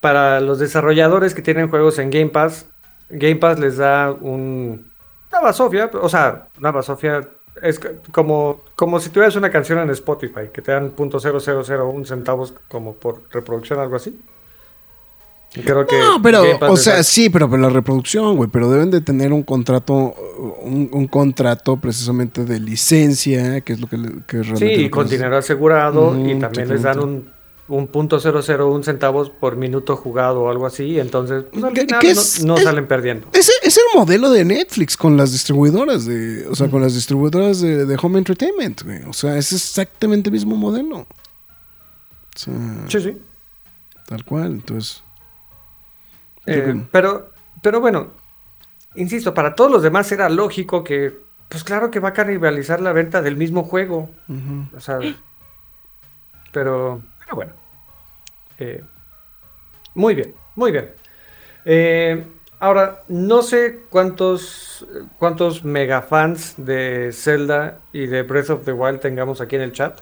para los desarrolladores que tienen juegos en Game Pass, Game Pass les da un, una basofia, o sea, una basofia es como, como si tuvieras una canción en Spotify, que te dan .0001 centavos como por reproducción, algo así. Creo que no, pero, o sea, sí, pero, la reproducción, güey, pero deben de tener un contrato, un, contrato precisamente de licencia, que es lo que, que realmente... Sí, con dinero asegurado y también les dan un, un punto .001 centavos por minuto jugado o algo así, entonces pues, al final no, salen perdiendo. Es, es, el modelo de Netflix con las distribuidoras de, o sea, con las distribuidoras de, de Home Entertainment, güey. O sea, es exactamente el mismo modelo. sí, sí. Tal cual, entonces... Eh, pero, pero bueno, insisto, para todos los demás era lógico que, pues claro que va a canibalizar la venta del mismo juego. O sea, pero, pero bueno. Eh, muy bien, muy bien. Eh, ahora, no sé cuántos, cuántos mega fans de Zelda y de Breath of the Wild tengamos aquí en el chat.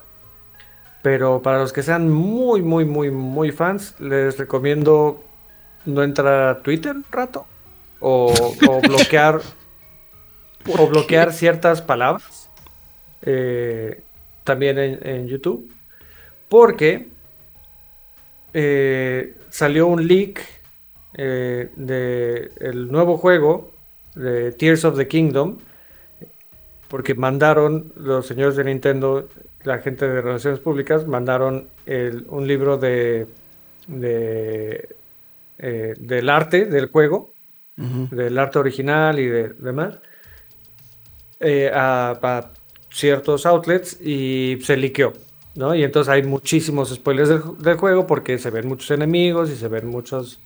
Pero para los que sean muy, muy, muy, muy fans, les recomiendo no entrar a Twitter un rato o, [laughs] bloquear o bloquear ciertas palabras eh, también en, YouTube porque eh, salió un leak eh, del nuevo juego de Tears of the Kingdom porque mandaron los señores de Nintendo la gente de relaciones públicas mandaron un libro de, de eh, del arte del juego, del arte original y de demás, eh, a, ciertos outlets y se liqueó. ¿no? Y entonces hay muchísimos spoilers del, juego porque se ven muchos enemigos y se ven muchos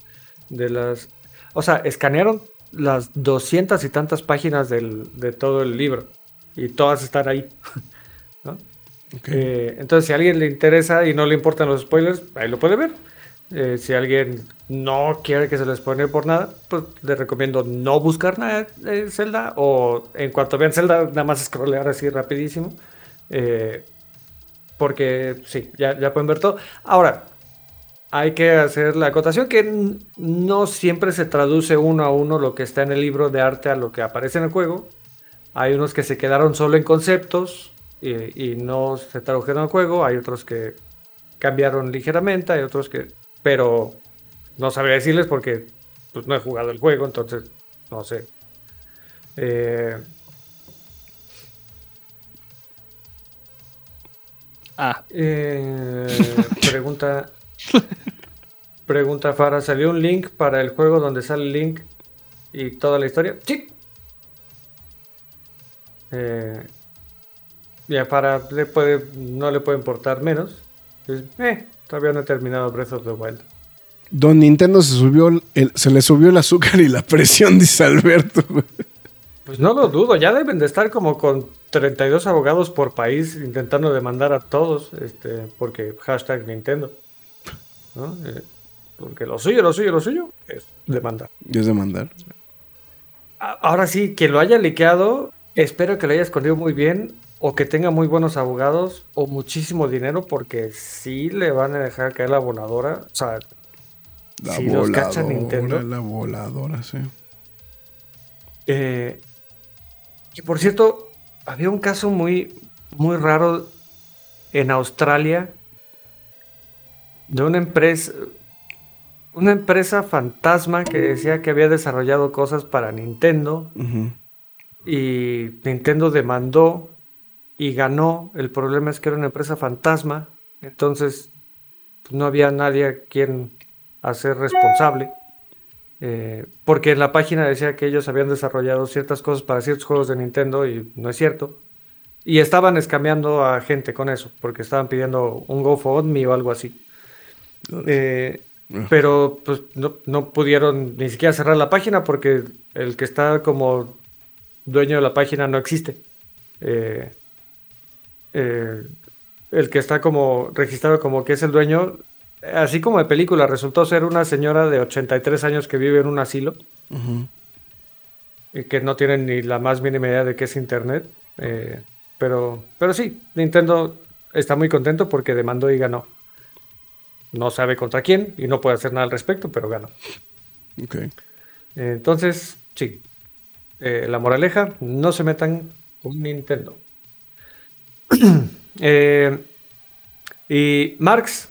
de las... O sea, escanearon las doscientas y tantas páginas de todo el libro y todas están ahí. [laughs] Eh, entonces, si a alguien le interesa y no le importan los spoilers, ahí lo puede ver. Eh, si alguien no quiere que se les pone por nada, pues les recomiendo no buscar nada de Zelda o en cuanto vean Zelda, nada más scrollear así rapidísimo. Eh, porque sí, ya, ya pueden ver todo. Ahora, hay que hacer la acotación que no siempre se traduce uno a uno lo que está en el libro de arte a lo que aparece en el juego. Hay unos que se quedaron solo en conceptos y, y no se tradujeron al juego. Hay otros que cambiaron ligeramente. Hay otros que pero no sabría decirles porque pues, no he jugado el juego, entonces no sé. Eh, ah. Eh, [laughs] pregunta. pregunta Fara, ¿salió un link para el juego donde sale el link y toda la historia? Sí. Eh, y a Fara le puede, no le puede importar menos. eh, Todavía no he terminado Breath of the Wild. Don Nintendo se subió se le subió el azúcar y la presión, [laughs] dice Alberto. Pues no lo dudo, ya deben de estar como con 32 abogados por país intentando demandar a todos, este, porque hashtag Nintendo. Eh, porque lo suyo, lo suyo, lo suyo es demandar. Es demandar. Ahora sí, quien lo haya liqueado, espero que lo haya escondido muy bien o que tenga muy buenos abogados o muchísimo dinero porque sí le van a dejar caer la voladora. O sea, la si los cacha Nintendo. La voladora, sí. Eh, y por cierto, había un caso muy, muy raro en Australia de una empresa, una empresa fantasma que decía que había desarrollado cosas para Nintendo y Nintendo demandó y ganó. El problema es que era una empresa fantasma, entonces pues, no había nadie a quien hacer responsable. Eh, porque en la página decía que ellos habían desarrollado ciertas cosas para ciertos juegos de Nintendo y no es cierto. Y estaban escameando a gente con eso, porque estaban pidiendo un GoFundMe o algo así. Eh, pero pues no, pudieron ni siquiera cerrar la página porque el que está como dueño de la página no existe. Eh, eh, el que está como registrado como que es el dueño, así como de película, resultó ser una señora de 83 años que vive en un asilo. Y que no tiene ni la más mínima idea de qué es internet. Eh, pero, pero sí, Nintendo está muy contento porque demandó y ganó. No sabe contra quién y no puede hacer nada al respecto, pero ganó. Entonces, sí. Eh, la moraleja, no se metan con Nintendo. [clears throat] Eh, y Marx,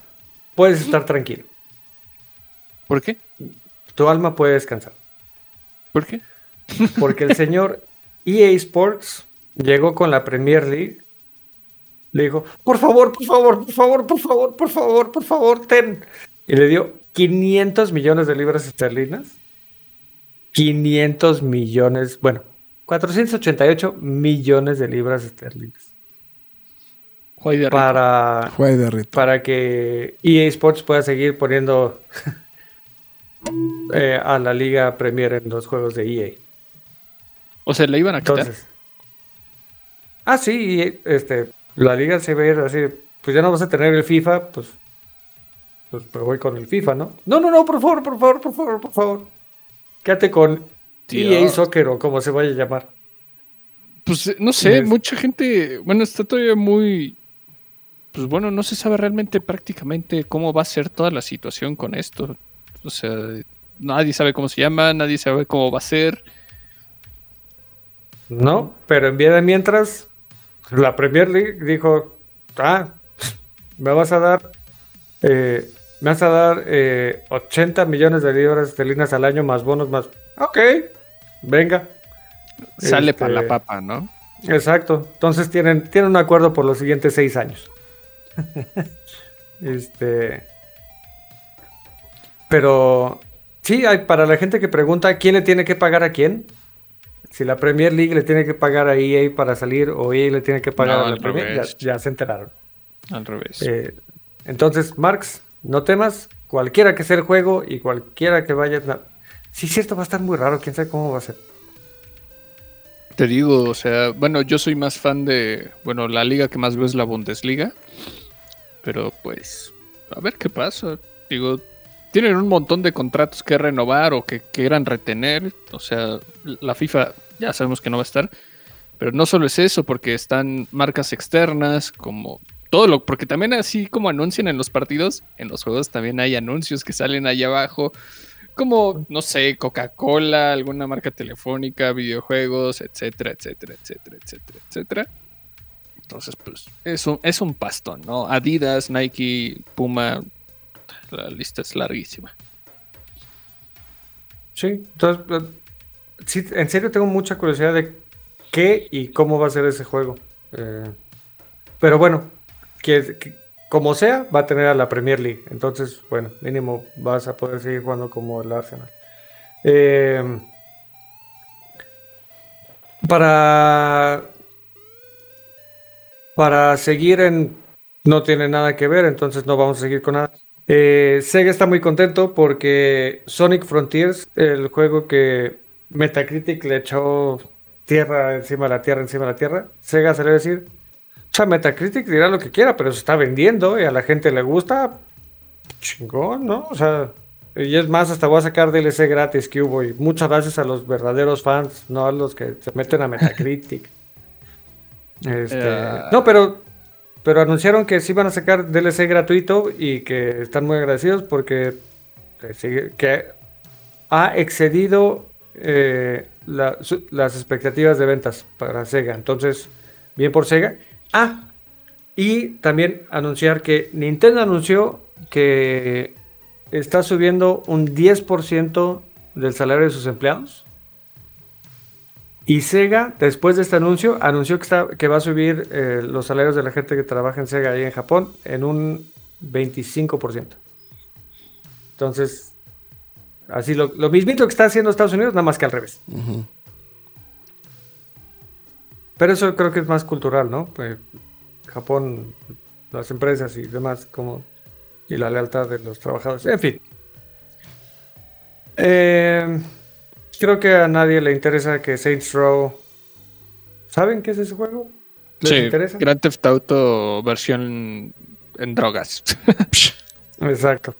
puedes estar tranquilo. ¿Por qué? Tu alma puede descansar. ¿Por qué? Porque el señor [laughs] EA Sports llegó con la Premier League. Le dijo, por favor, por favor, por favor, por favor, por favor, por favor, ten. Y le dio 500 millones de libras esterlinas. 500 millones, bueno, 488 millones de libras esterlinas. Para, para que EA Sports pueda seguir poniendo [laughs] eh, a la Liga Premier en los juegos de EA. O sea, ¿le iban a quitar? ah, sí, este, la liga se ve así, pues ya no vas a tener el FIFA, pues, pues me voy con el FIFA, ¿no? No, no, no, por favor, por favor, por favor, por favor. Quédate con EA Soccer o como se vaya a llamar. Pues no sé, mucha gente, bueno, está todavía muy, pues bueno, no se sabe realmente prácticamente cómo va a ser toda la situación con esto. O sea, nadie sabe cómo se llama, nadie sabe cómo va a ser. No, pero en vía de mientras, la Premier League dijo, ah, me vas a dar, eh, me vas a dar 80 eh, millones de libras esterlinas al año más bonos más. Ok, venga. Sale para la este, papa, ¿no? Exacto. Entonces tienen, tienen un acuerdo por los siguientes seis años. [laughs] este. Pero sí, hay, para la gente que pregunta quién le tiene que pagar a quién, si la Premier League le tiene que pagar a EA para salir o EA le tiene que pagar a la Premier, ya, se enteraron. Al revés. Eh, entonces, Marx, no temas, cualquiera que sea el juego y cualquiera que vaya. Sí, cierto, va a estar muy raro, quién sabe cómo va a ser. Te digo, o sea, bueno, yo soy más fan de. Bueno, la liga que más veo es la Bundesliga. Pero pues, a ver qué pasa. Digo, tienen un montón de contratos que renovar o que quieran retener. O sea, la FIFA ya sabemos que no va a estar. Pero no solo es eso, porque están marcas externas, como todo lo, porque también así como anuncian en los partidos, en los juegos también hay anuncios que salen ahí abajo, como, no sé, Coca-Cola, alguna marca telefónica, videojuegos, etcétera, etcétera, etcétera, etcétera, etcétera. Entonces, pues, es un, es un pastón, ¿no? Adidas, Nike, Puma, la lista es larguísima. Sí, entonces, pues, sí, en serio tengo mucha curiosidad de qué y cómo va a ser ese juego. Eh, pero bueno, que, como sea, va a tener a la Premier League. Entonces, bueno, mínimo vas a poder seguir jugando como el Arsenal. Eh, para, para seguir en... No tiene nada que ver, entonces no vamos a seguir con nada. Eh, Sega está muy contento porque Sonic Frontiers, el juego que Metacritic le echó tierra encima de la tierra, encima de la tierra, Sega se le va a decir, o sea, Metacritic dirá lo que quiera, pero se está vendiendo y a la gente le gusta, chingón, ¿no? O sea, y es más, hasta voy a sacar DLC gratis que hubo y muchas gracias a los verdaderos fans, no a los que se meten a [laughs] Metacritic. Este, no, pero pero anunciaron que sí van a sacar DLC gratuito y que están muy agradecidos porque eh, que ha excedido eh, las expectativas de ventas para Sega. Entonces, bien por Sega. Ah, y también anunciar que Nintendo anunció que está subiendo un 10% del salario de sus empleados. Y Sega, después de este anuncio, anunció que, está, que va a subir eh, los salarios de la gente que trabaja en Sega ahí en Japón en un 25%. Entonces, así lo, lo mismito que está haciendo Estados Unidos, nada más que al revés. Pero eso creo que es más cultural, ¿no? Pues, Japón, las empresas y demás, como, y la lealtad de los trabajadores. En fin. Eh, creo que a nadie le interesa que Saints Row. ¿Saben qué es ese juego? ¿Les sí, interesa? Grand Theft Auto versión en drogas. [laughs] Exacto.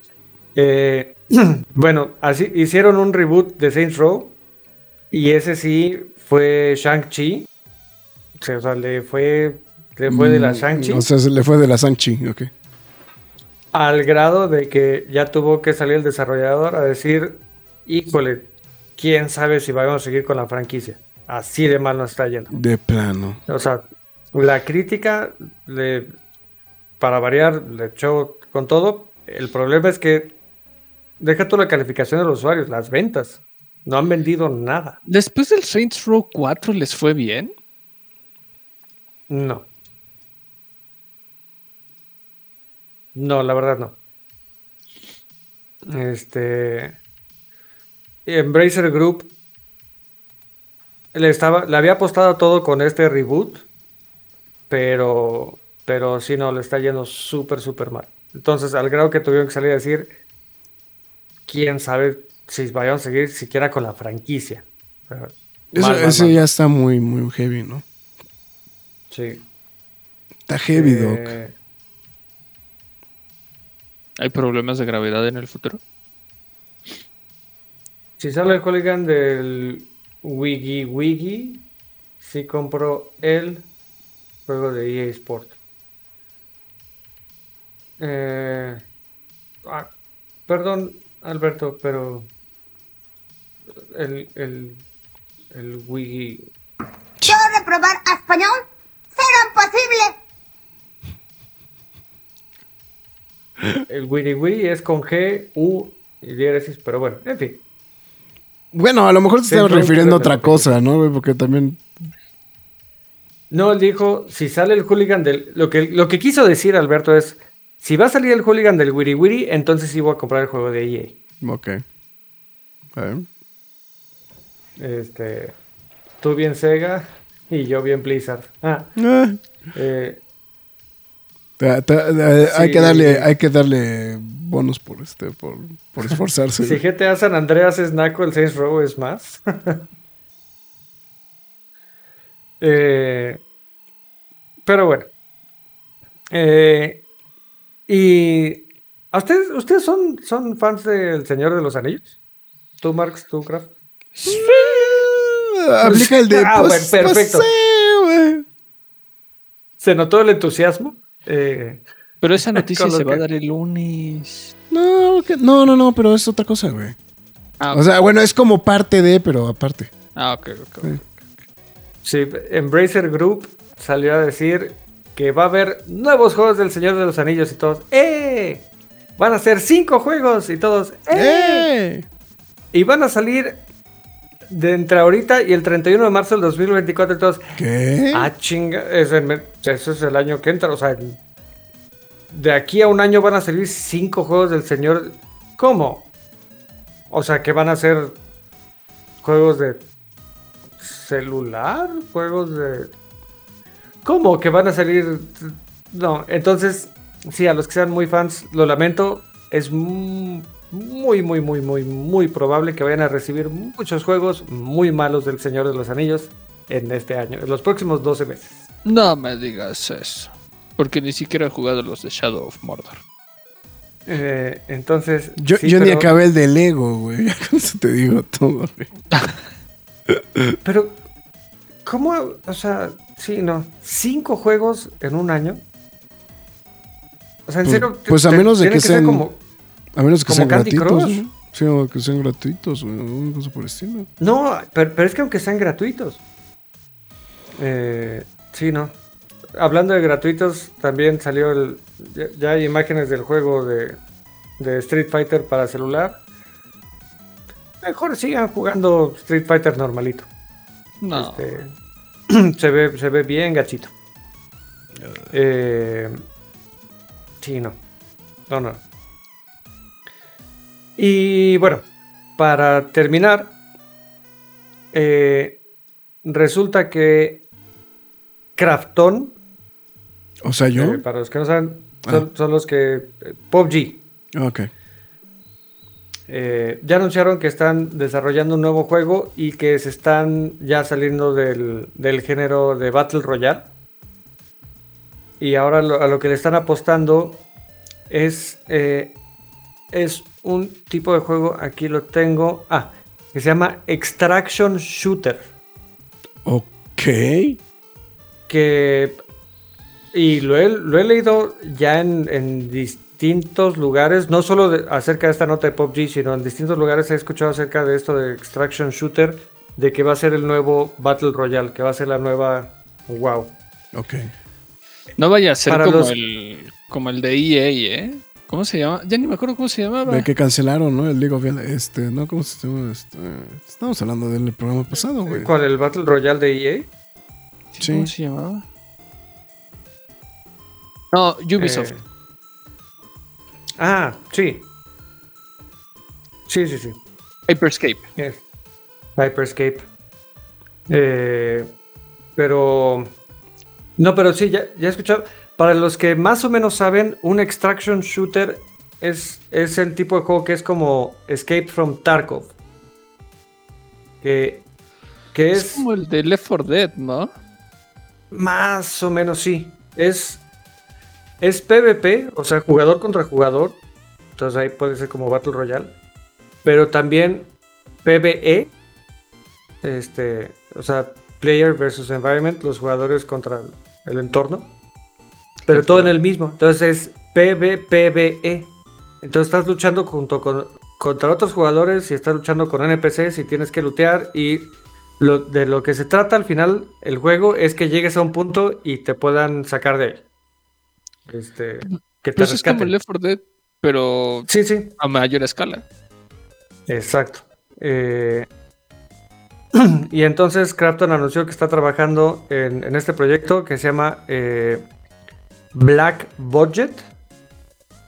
Eh, [clears throat] bueno, así hicieron un reboot de Saints Row y ese sí fue Shang-Chi. O sea, le fue, le fue de la mm, Shang-Chi. O sea, se le fue de la Shang-Chi, ok. Al grado de que ya tuvo que salir el desarrollador a decir, híjole, quién sabe si vamos a seguir con la franquicia. Así de mal nos está yendo. De plano. O sea, la crítica, le, para variar, le echó con todo. El problema es que deja toda la calificación de los usuarios, las ventas. No han vendido nada. Después del Saints Row 4, ¿les fue bien? No. No, la verdad no. Este. Embracer Group le, estaba, le había apostado todo con este reboot, pero, pero sí, no, le está yendo súper, súper mal. Entonces, al grado que tuvieron que salir a decir, quién sabe si vayan a seguir siquiera con la franquicia. Eso, ya está muy, muy heavy, ¿no? Sí. Está heavy, eh, Doc. ¿Hay problemas de gravedad en el futuro? Si sale el Hooligan del Wiggy Wiggy, si compro el juego de EA Sport. Eh, ah, perdón, Alberto, pero el, el, el Wiggy. ¿Quiero reprobar a español? ¡Será imposible! El Wiggy Wiggy es con G, U y diéresis, pero bueno, en fin. Bueno, a lo mejor se estaba refiriendo a otra cosa, ¿no? Porque también. No, él dijo, si sale el hooligan del. Lo que, lo que quiso decir Alberto es: si va a salir el hooligan del Wiri Wiri, entonces sí voy a comprar el juego de EA. Ok. Este. Tú bien Sega y yo bien Blizzard. Ah. ah. Eh, hay que darle, hay que darle bonos por este, por, esforzarse. [laughs] si GTA San Andreas es Naco, el Saints Row es más. [laughs] Eh, pero bueno. Eh, y ¿a ustedes, ustedes son, son fans del Señor de los Anillos? ¿Tú, Marx, tú, Kraft? Aplica el de. Ah, pues, perfecto. Pues Se notó el entusiasmo. Eh, pero esa [laughs] noticia se va a dar el lunes. No, no, no, no, pero es otra cosa, güey. Ah, o sea, bueno, es como parte de, pero aparte. Ah, ok, ok. Sí. Embracer Group salió a decir que va a haber nuevos juegos del Señor de los Anillos y todos. ¡Eh! Van a ser cinco juegos y todos. ¡Eh! ¡Eh! Y van a salir de entre ahorita y el 31 de marzo del 2024 y todos. ¿Qué? Ah, chinga. Ese, es el año que entra. O sea, de aquí a un año van a salir cinco juegos del señor. ¿Cómo? O sea, que van a ser juegos de celular, juegos de... ¿Cómo? Que van a salir... No, entonces, sí, a los que sean muy fans, lo lamento, es muy, muy, muy, muy, muy probable que vayan a recibir muchos juegos muy malos del Señor de los Anillos en este año, en los próximos 12 meses. No me digas eso. Porque ni siquiera he jugado los de Shadow of Mordor. Eh, entonces. Yo, ni acabé el de Lego, güey. [laughs] Con eso te digo todo, güey. [laughs] pero, ¿cómo? O sea, sí, no. ¿Cinco juegos en un año? O sea, en pues, serio. Pues a menos de que, sean. Como, a menos que sean gratuitos. Sí, o que sean gratuitos, o una cosa por el estilo. No, pero, pero, es que aunque sean gratuitos. Eh, sí, no hablando de gratuitos, también salió el. Ya, hay imágenes del juego de, Street Fighter para celular. Mejor sigan jugando Street Fighter normalito. No. Este, [clears throat] se, ve, se ve bien gachito. Eh, sí, no. No, no. Y bueno, para terminar, eh, resulta que Krafton o sea, yo. Eh, para los que no saben, son, ah. los que. Eh, PUBG. Ok. Eh, ya anunciaron que están desarrollando un nuevo juego y que se están ya saliendo del, género de Battle Royale. Y ahora a lo que le están apostando es es un tipo de juego, aquí lo tengo, ah, que se llama Extraction Shooter. Ok. Que, y lo he, lo he leído ya en, distintos lugares, no solo acerca de esta nota de PUBG, sino en distintos lugares he escuchado acerca de esto de Extraction Shooter, de que va a ser el nuevo Battle Royale, que va a ser la nueva WoW. Ok. No vaya a ser como, el, como el de EA, ¿eh? ¿Cómo se llama? Ya ni me acuerdo cómo se llamaba. De que cancelaron, ¿no? El League of este, ¿no? ¿Cómo se llama? Este, estamos hablando del programa pasado, güey. ¿Cuál? ¿El Battle Royale de EA? Sí. ¿Cómo se llamaba? No, Ubisoft. Eh, ah, sí. Sí, sí, sí. Hyperscape. Hyperscape. Eh, pero. No, pero sí, ya, ya he escuchado. Para los que más o menos saben, un extraction shooter es, es el tipo de juego que es como Escape from Tarkov. Que, que es, es como el de Left 4 Dead, ¿no? Más o menos sí. Es, es PvP, o sea, jugador contra jugador. Entonces ahí puede ser como Battle Royale. Pero también PvE. Este, o sea, player versus environment, los jugadores contra el entorno pero todo en el mismo. Entonces es PvPvE. Entonces estás luchando junto con, contra otros jugadores y estás luchando con NPCs y tienes que lootear y lo, de lo que se trata al final el juego es que llegues a un punto y te puedan sacar de ahí. Este, que te pues es como Left 4 Dead, pero sí, sí. a mayor escala. Exacto. Eh, [clears throat] y entonces Crafton anunció que está trabajando en, este proyecto que se llama eh, Black Budget.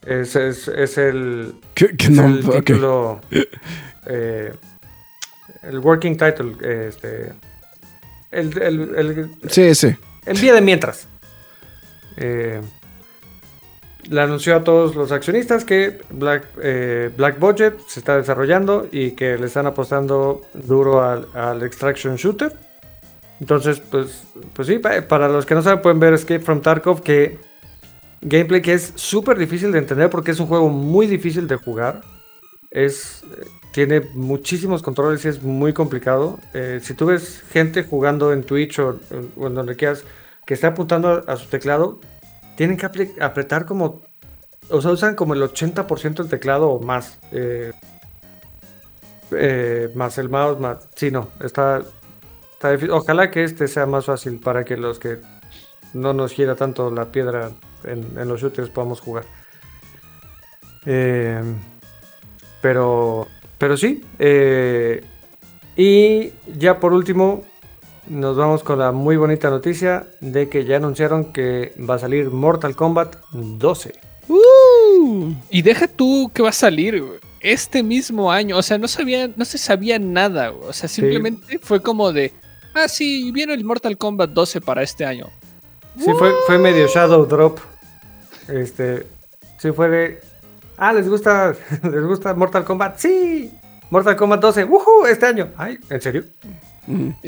Es, es, el, ¿Qué, el título. [laughs] Eh, el working title. Este, el, el, el, sí, sí. El día de mientras. Eh, le anunció a todos los accionistas que Black, eh, Black Budget se está desarrollando y que le están apostando duro al, al Extraction Shooter. Entonces, pues, pues sí, para los que no saben, pueden ver Escape from Tarkov, que Gameplay que es súper difícil de entender porque es un juego muy difícil de jugar. Es, tiene muchísimos controles y es muy complicado. Eh, si tú ves gente jugando en Twitch o, en donde quieras que está apuntando a, su teclado, tienen que apretar como. O sea, usan como el 80% del teclado o más. Eh, eh, más el mouse, más. Sí, no, está, está difícil. Ojalá que este sea más fácil para que los que no nos gira tanto la piedra en, los shooters podamos jugar. Eh, pero, pero sí. Eh, y ya por último, nos vamos con la muy bonita noticia de que ya anunciaron que va a salir Mortal Kombat 12. Uh. y deja tú que va a salir este mismo año. O sea, no sabía, no se sabía nada. O sea, simplemente fue como de, ah, sí, viene el Mortal Kombat 12 para este año. Sí, fue, fue medio Shadow Drop. Este, sí fue de, ah, les gusta, [laughs] les gusta Mortal Kombat, sí, Mortal Kombat 12, ¡Woohoo! Este año, ay, ¿en serio?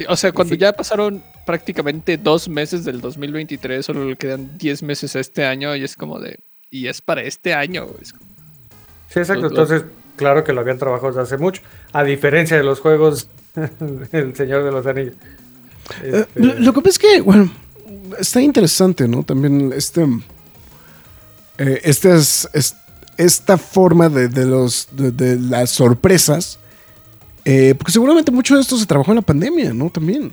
O sea, cuando ya pasaron prácticamente dos meses del 2023, solo le quedan 10 meses a este año y es como de, y es para este año. Sí, exacto. Entonces, claro que lo habían trabajado desde hace mucho, a diferencia de los juegos [laughs] El Señor de los Anillos. Eh, lo, que pasa es que, bueno, está interesante, ¿no? También este. Eh, esta, es, esta forma de, los, de, las sorpresas. Eh, porque seguramente mucho de esto se trabajó en la pandemia, ¿no? También.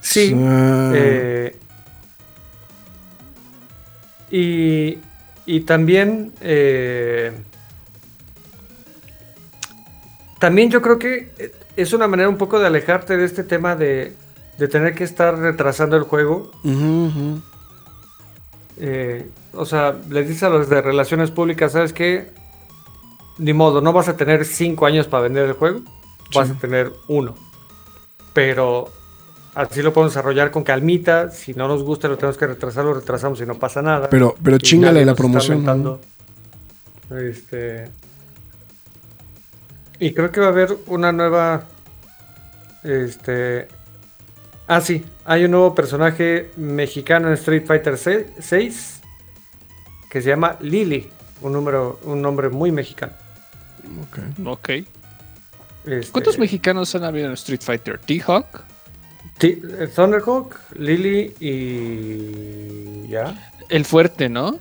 Sí. Eh, y, y, también. también yo creo que es una manera un poco de alejarte de este tema de, de tener que estar retrasando el juego. Eh, o sea, les dice a los de relaciones públicas, ¿sabes qué? Ni modo, no vas a tener cinco años para vender el juego, vas a tener uno. Pero así lo podemos desarrollar con calmita. Si no nos gusta, lo tenemos que retrasar, lo retrasamos y no pasa nada. Pero, pero chingale la promoción. Este. Y creo que va a haber una nueva. Este. Ah, sí, hay un nuevo personaje mexicano en Street Fighter 6 que se llama Lily, un, número, un nombre muy mexicano. Ok. Ok. Este, ¿Cuántos mexicanos han habido en Street Fighter? ¿T-Hawk? Eh, Thunderhawk, Lily y. ¿Ya? El fuerte, ¿no?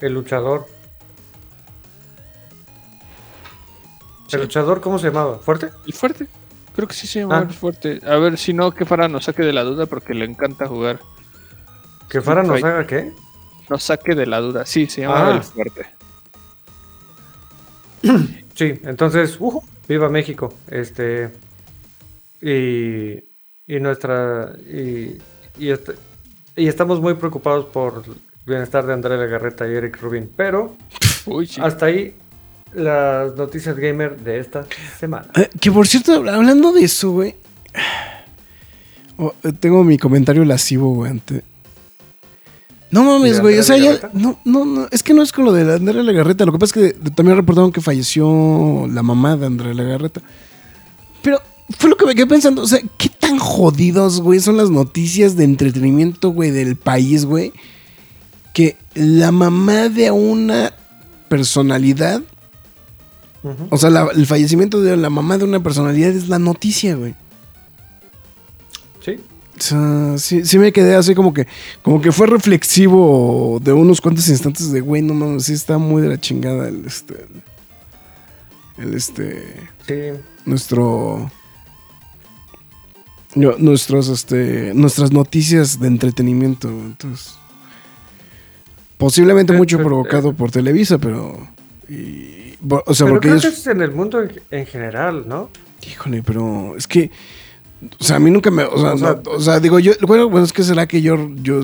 El luchador. ¿El luchador cómo se llamaba? ¿Fuerte? El fuerte. Creo que sí se llamaba ah. el fuerte. A ver, si no, que Farah nos saque de la duda porque le encanta jugar. ¿Que Farah nos haga qué? Nos saque de la duda. Sí, se llama ah. el fuerte. [clears throat] Sí, entonces, uh, viva México. Este. Y. Y nuestra. Y, y, este, y estamos muy preocupados por el bienestar de Andrea Legarreta y Eric Rubin. Pero. hasta ahí las noticias gamer de esta semana. Eh, que por cierto, hablando de eso, güey. Oh, eh, tengo mi comentario lascivo, güey, No mames, güey. O sea, ya. No, no, no. Es que no es con lo de Andrea Legarreta. Lo que pasa es que también reportaron que falleció la mamá de Andrea Legarreta. Pero fue lo que me quedé pensando. O sea, ¿qué tan jodidos, güey, son las noticias de entretenimiento, güey, del país, güey? Que la mamá de una personalidad o sea, el fallecimiento de la mamá de una personalidad es la noticia, güey. Sí. O sea, sí, me quedé así como que, como que fue reflexivo de unos cuantos instantes de, güey, no mames, sí está muy de la chingada el, este, el, este, sí. nuestro, nuestros, este, nuestras noticias de entretenimiento, entonces, posiblemente mucho provocado por Televisa, pero, o sea, pero creo que es en el mundo en, general, ¿no? Híjole, pero es que. O sea, a mí nunca me. O sea, digo, yo. Bueno, bueno, es que será que yo, yo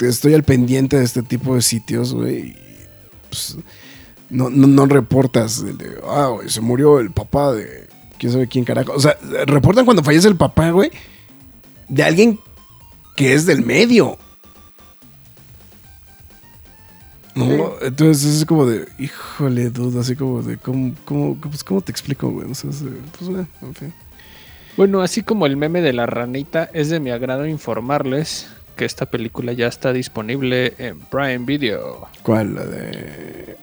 estoy al pendiente de este tipo de sitios, güey. Pues, no, no, no, reportas de, ah, güey, se murió el papá de quién sabe quién carajo. O sea, reportan cuando fallece el papá, güey, de alguien que es del medio. ¿No? Entonces es como de, híjole, duda, así como de, ¿cómo, cómo, pues, ¿cómo te explico, güey? pues, en fin. Bueno, así como el meme de la ranita, es de mi agrado informarles que esta película ya está disponible en Prime Video. ¿Cuál? La de...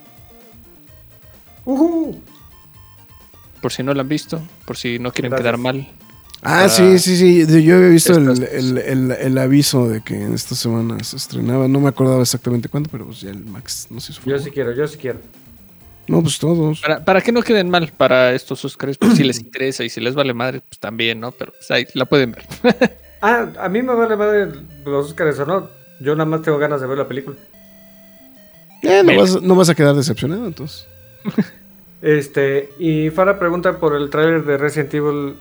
Por si no la han visto, por si no quieren quedar mal. Ah, sí, sí, sí. Yo había visto el, aviso de que en estas semanas se estrenaba. No me acordaba exactamente cuándo, pero pues ya el Max no sé si Yo sí quiero, yo sí quiero. No, pues todos. Para, que no queden mal para estos Oscars, pues si les interesa y si les vale madre, pues también, ¿no? Pero pues, ahí la pueden ver. [laughs] ah, a mí me vale madre los Oscars o no. Yo nada más tengo ganas de ver la película. Eh, no, vas, no vas a quedar decepcionado entonces. [laughs] este, y Fara pregunta por el tráiler de Resident Evil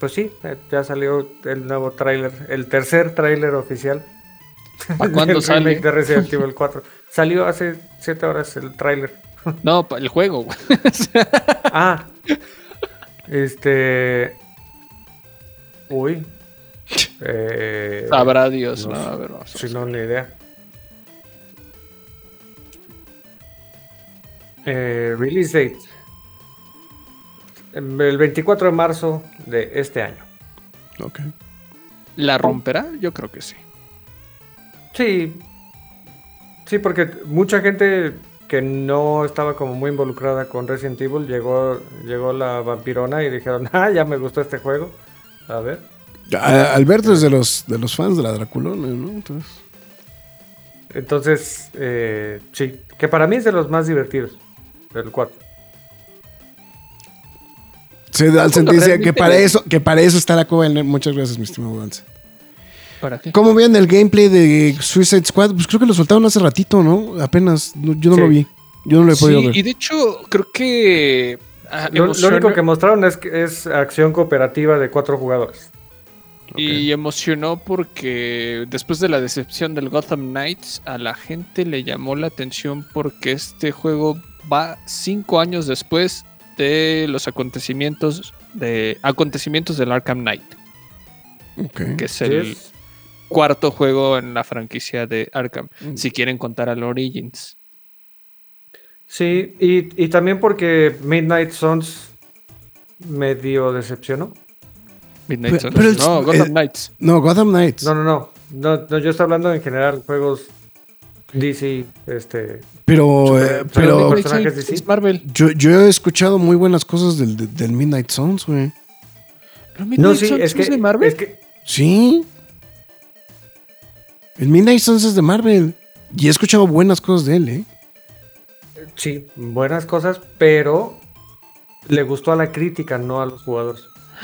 pues sí, ya salió el nuevo tráiler, el tercer tráiler oficial. ¿Para cuándo [laughs] sale? De Resident Evil 4. Salió hace 7 horas el tráiler. No, el juego. [laughs] ah. Este. Uy. Eh, Sabrá Dios. No, a ver, si no, ni idea. Eh, release date el 24 de marzo de este año. Ok. ¿La romperá? Yo creo que sí. Sí. Sí, porque mucha gente que no estaba como muy involucrada con Resident Evil llegó, llegó la vampirona y dijeron, ah, ya me gustó este juego. A ver. Alberto es de los, de los fans de la Draculona, ¿no? Entonces, Entonces eh, sí, que para mí es de los más divertidos, el 4. Sí, Dalsen dice que para, eso, que para eso está la cueva Muchas gracias, mi estimado Dalsen. ¿Para qué? ¿Cómo ven el gameplay de Suicide Squad? Pues creo que lo soltaron hace ratito, ¿no? Apenas. yo no lo vi. Yo no lo he podido ver. Y de hecho, creo que. Ah, lo, único que mostraron es que es acción cooperativa de cuatro jugadores. Y emocionó porque después de la decepción del Gotham Knights, a la gente le llamó la atención porque este juego va cinco años después de los acontecimientos de acontecimientos del Arkham Knight. Que es el cuarto juego en la franquicia de Arkham. Mm. Si quieren contar al Origins. Sí, y, también porque Midnight Suns medio decepcionó. Midnight Suns. no, Gotham Knights. No, Gotham Knights. No, no, no, no. yo estoy hablando en general juegos DC, este. Pero, eh, pero personajes DC. es Marvel. yo, yo he escuchado muy buenas cosas del, del- Midnight Suns, güey. Pero No, Midnight sí, Suns es que, de Marvel. es que Sí. El Midnight Suns es de Marvel. Y he escuchado buenas cosas de él, ¿eh? sí, buenas cosas, pero le gustó a la crítica, no a los jugadores.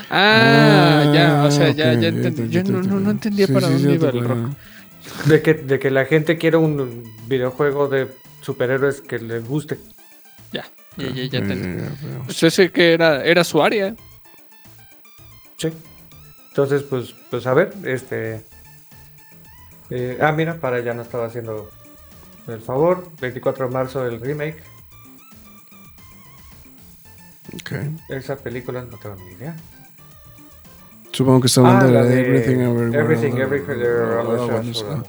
Ah, Ah, ya, o sea, ya, ok, ya ya entendí. te- Yo no, no, no entendía Sí, para sí, dónde iba el rock. De que, de que la gente quiere un videojuego de superhéroes que les guste. Ya, ya, ya, ya pero- Pues ese que era, era su área. Sí. Entonces, pues, pues a ver, este. eh, ah, mira, para ya no estaba haciendo el favor. 24 de marzo el remake. ok. Esa película no tengo ni idea. Supongo que está hablando Ah, la de de Everything Everywhere. Everything, Everywhere, All.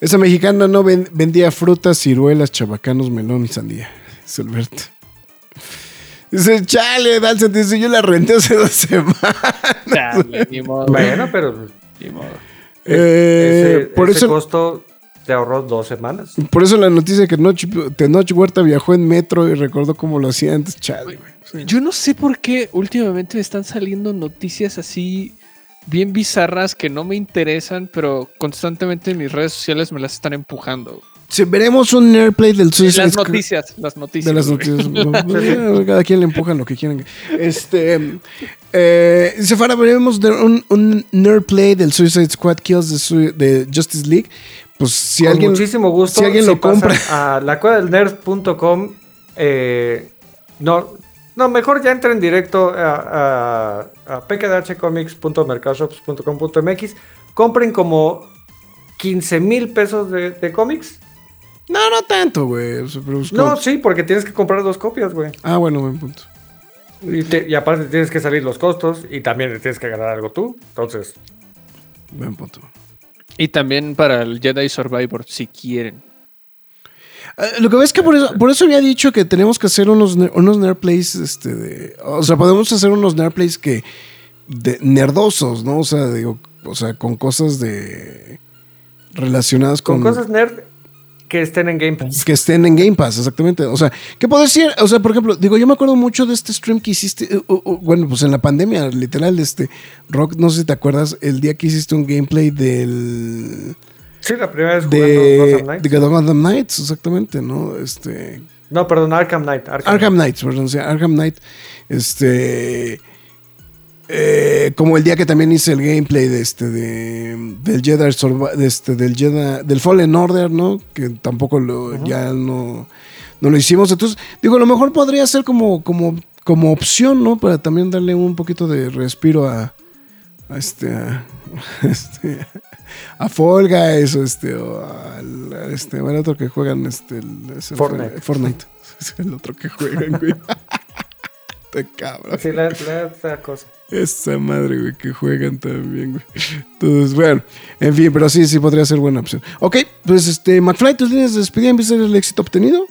Esa mexicana no ven- vendía frutas, ciruelas, chabacanos, melón y sandía. Es Alberto. Dice, chale, Dalsen, dice, yo la renté hace dos semanas. Dale, ni modo. Bueno, pero Ni modo. Eh, ese, por ese eso costo te ahorró dos semanas. por eso la noticia que Tenoch, Tenoch Huerta viajó en metro y recordó cómo lo hacía antes. Chale. Sí. Yo no sé por qué últimamente me están saliendo noticias así bien bizarras que no me interesan, pero constantemente en mis redes sociales me las están empujando. Sí, veremos un Airplay del Suicide Las Squad- noticias, las noticias. De las noticias. [laughs] Cada quien le empuja lo que quieran. Este. Eh, veremos de un, un nerd play del Suicide Squad Kills de Justice League. Pues si Con alguien. muchísimo gusto. si alguien lo pasan compra. A la cueva del nerd.com. eh, no, no, mejor ya entren directo a, a, a pkdhcomics.mercadoshops.com.mx. Compren como 15 mil pesos de, de cómics. No, no tanto, güey. O sea, pero es No, sí, porque tienes que comprar dos copias, güey. Ah, bueno, buen punto. Y, te- y aparte tienes que salir los costos y también tienes que ganar algo tú. Entonces, Buen punto. Y también para el Jedi Survivor, si quieren. Eh, lo que ves es que por eso, por eso había dicho que tenemos que hacer unos, unos nerd plays, este, de, o sea, podemos hacer unos nerd plays que, de, nerdosos, ¿no? O sea, digo, o sea, con cosas de, relacionadas con con, cosas nerd que estén en Game Pass. que estén en Game Pass, exactamente. O sea, ¿qué puedo decir? O sea, por ejemplo, digo, yo me acuerdo mucho de este stream que hiciste, eh, uh, uh, bueno, pues en la pandemia, literal, este, Rock, no sé si te acuerdas, el día que hiciste un gameplay del, Sí, la primera vez de, Gotham Knights. de Gotham Knights, exactamente, ¿no? Este, No, perdón, Arkham Knight. Arkham, Arkham Knight, perdón, sí, Arkham Knight. Este. Eh, como el día que también hice el gameplay de este de, del Jedi de este, del Jedi del Fallen Order, ¿no? Que tampoco lo ya no, no lo hicimos. Entonces, digo, a lo mejor podría ser como, como, como opción, ¿no? Para también darle un poquito de respiro a, a este a, [laughs] este, a Fall Guys o este o al este bueno, otro que juegan este el, es el- Fortnite. Fortnite [laughs] es el otro que juegan güey [laughs] Te cabrón Sí, la, la- esa cosa. Esa madre güey que juegan también güey entonces bueno en fin pero sí sí podría ser buena opción ok pues este McFly tus líneas de despedida en vista del éxito obtenido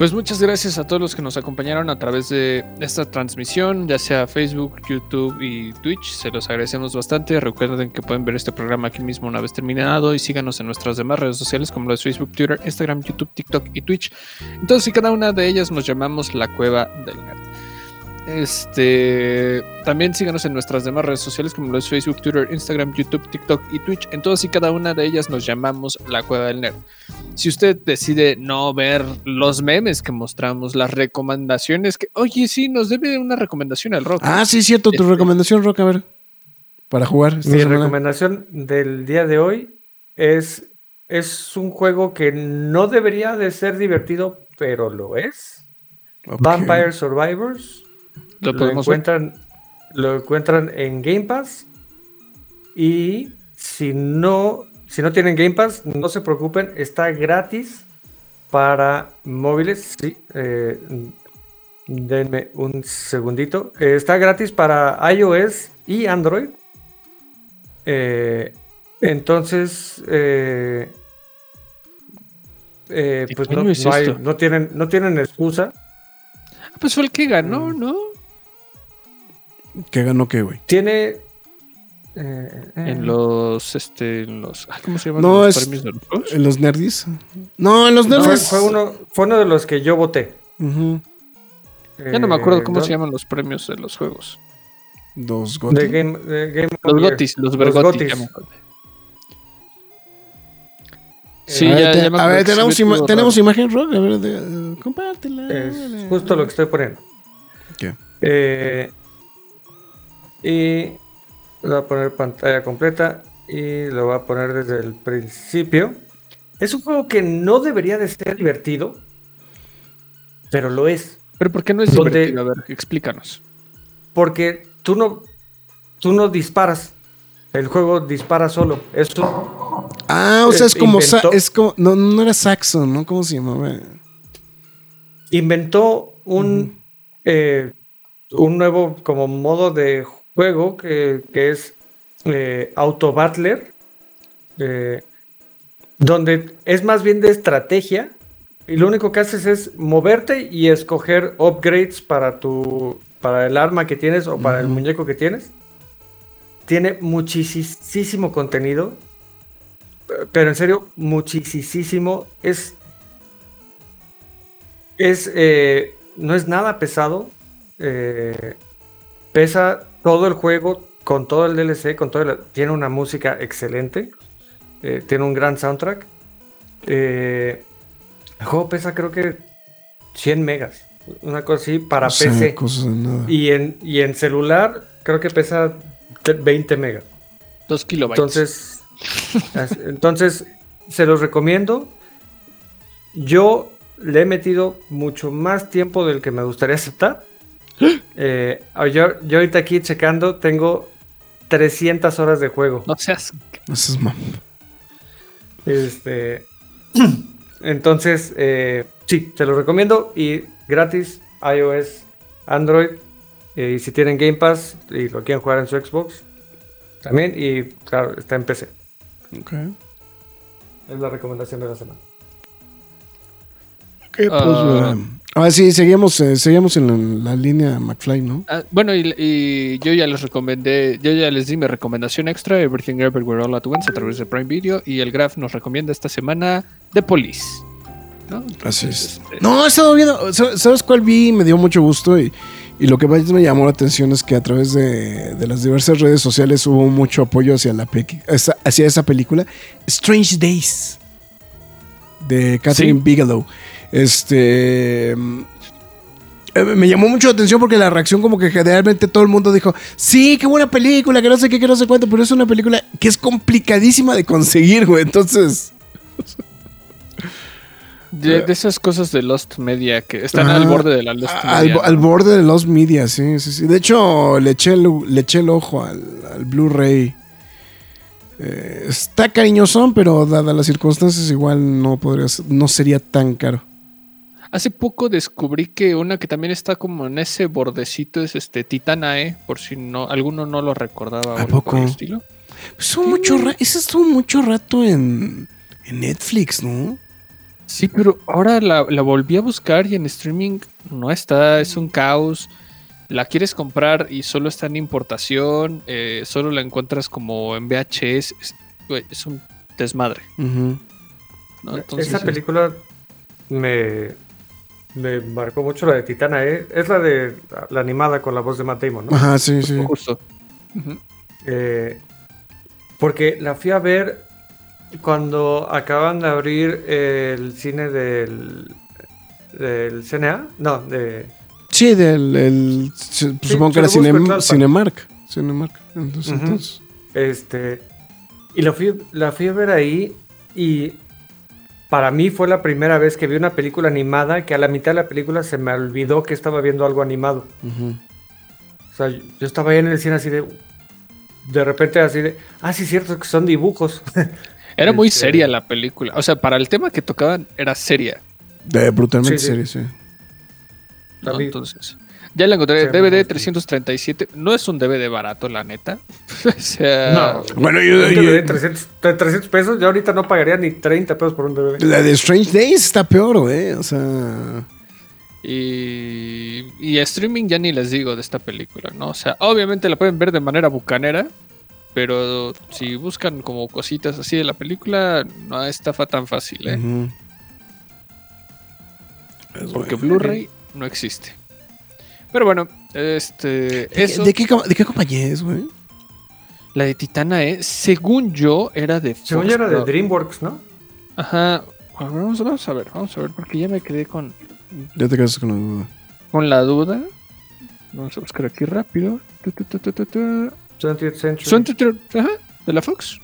Pues muchas gracias a todos los que nos acompañaron a través de esta transmisión, ya sea Facebook, YouTube y Twitch. Se los agradecemos bastante. Recuerden que pueden ver este programa aquí mismo una vez terminado y síganos en nuestras demás redes sociales como los Facebook, Twitter, Instagram, YouTube, TikTok y Twitch. Entonces, cada una de ellas nos llamamos la Cueva del Nerd. Este, también síganos en nuestras demás redes sociales como los Facebook, Twitter, Instagram, YouTube, TikTok y Twitch. En todas y cada una de ellas nos llamamos la Cueva del Nerd. Si usted decide no ver los memes que mostramos, las recomendaciones que, oye, sí, nos debe una recomendación al rock. ah sí cierto tu Este- recomendación Rock a ver para jugar Mi semana. recomendación del día de hoy es, es un juego que no debería de ser divertido, pero lo es. Vampire Survivors. Lo Lo podemos ver. encuentran, lo encuentran en Game Pass. Y si no, si no tienen Game Pass, no se preocupen, está gratis para móviles. Sí, eh, denme un segundito. Eh, está gratis para iOS y Android. Eh, entonces, eh, eh, ¿Qué pues no, hay- no tienen, no tienen excusa. Ah, pues fue el que ganó, ¿no? Que ganó qué güey Tiene. Eh, en los, este, en los, ¿cómo se llaman no, los premios de los juegos? En los nerdis. No, en los nerdis. fue uno, fue uno de los que yo voté. ya no me acuerdo cómo se llaman los premios de los juegos. Los Gotis. los Gotis, los Vergotis. Sí, ya, a ver, tenemos, tenemos imagen rock. A ver, de, compártela. Es justo lo que estoy poniendo. ¿Qué? Eh, y voy a poner pantalla completa y lo voy a poner desde el principio. Es un juego que no debería de ser divertido, pero lo es. ¿Pero por qué no es divertido? A ver, explícanos. Porque tú no, tú no disparas. El juego dispara solo. Esto. Ah, o sea, es como. es como no, no era Saxon, ¿no? ¿Cómo se llamaba? Inventó un. Eh, un nuevo como modo de juego que, es eh, Auto Battler. Eh, donde es más bien de estrategia. Y lo único que haces es moverte y escoger upgrades para tu. para el arma que tienes o para el muñeco que tienes. Tiene muchísimo contenido. Pero en serio, muchísimo. Es. Es. Eh, no es nada pesado. Eh, pesa todo el juego con todo el DLC, con todo tiene una música excelente. Eh, tiene un gran soundtrack. el juego pesa creo que 100 megas. Una cosa así para PC. Y, en, y en celular creo que pesa 20 megas. 2 kilobytes. Entonces, entonces, se los recomiendo. Yo le he metido mucho más tiempo del que me gustaría aceptar. Eh, yo, yo, ahorita aquí checando tengo 300 horas de juego. No seas... No seas. Este... [clears throat] Entonces, eh, sí, se los recomiendo y gratis iOS, Android y si tienen Game Pass y lo quieren jugar en su Xbox, también. Y claro, está en PC. Ok. Es la recomendación de la semana. Ok, pues. Uh, ah, sí, seguimos, eh, seguimos en la, línea McFly, ¿no? Ah, bueno, y, yo ya les recomendé, yo ya les di mi recomendación extra, Everything Everywhere All At Once, a través de Prime Video. Y el Graph nos recomienda esta semana The Police. ¿no? Así es. Este, no, he estado viendo. ¿Sabes cuál vi? Me dio mucho gusto y y lo que más me llamó la atención es que a través de, las diversas redes sociales hubo mucho apoyo hacia, la hacia esa película. Strange Days, de Catherine Bigelow. Este. Eh, me llamó mucho la atención porque la reacción como que generalmente todo el mundo dijo, sí, qué buena película, que no sé qué, que no sé cuánto, pero es una película que es complicadísima de conseguir, güey. Entonces... De, esas cosas de Lost Media que están al borde de la Lost Media. Al, borde de Lost Media, sí, sí, sí. De hecho, le eché el, le eché el ojo al, Blu-ray. Eh, está cariñosón, pero dadas las circunstancias, igual no podría no sería tan caro. Hace poco descubrí que una que también está como en ese bordecito es este Titanae, por si no alguno no lo recordaba. ¿A poco? estilo. Estuvo mucho ese estuvo mucho rato en, en Netflix, ¿no? Sí, pero ahora la, volví a buscar y en streaming no está, es un caos. La quieres comprar y solo está en importación, eh, solo la encuentras como en VHS, es, un desmadre. Esa película me, me marcó mucho la de Titana, ¿eh? es la de la animada con la voz de Matt Damon, ¿no? Ajá, sí, sí. Justo. Eh, porque la fui a ver cuando acaban de abrir el cine del, del CNA, no, de... Sí, del... supongo que era Cinemark. Cinemark. Entonces, Este... Y la fui, la fui a ver ahí y para mí fue la primera vez que vi una película animada que a la mitad de la película se me olvidó que estaba viendo algo animado. O sea, yo estaba ahí en el cine así de... De repente así de... Ah, sí, cierto, que son dibujos. [laughs] Era muy este, seria la película. O sea, para el tema que tocaban era seria. De, brutalmente seria, sí. entonces, ya la encontré. DVD 337. No es un DVD barato, la neta. [laughs] o sea. No. Bueno, yo. yo 300, 300, pesos. Yo ahorita no pagaría ni 30 pesos por un DVD. La de Strange Days está peor, güey. O sea. Y, y streaming ya ni les digo de esta película, ¿no? O sea, obviamente la pueden ver de manera bucanera, Pero si buscan como cositas así de la película, no estafa tan fácil, ¿eh? Porque Blu-ray no existe. Pero bueno, este. ¿De, qué, ¿De qué compañía es, güey? La de Titana, ¿eh? Según yo, era de. Según yo era de DreamWorks, ¿no? Ajá. Vamos, vamos a ver, vamos a ver, porque ya me quedé con. Ya te quedaste con la duda. Con la duda. Vamos a buscar aquí rápido. 20th Century. Ajá, de la Fox.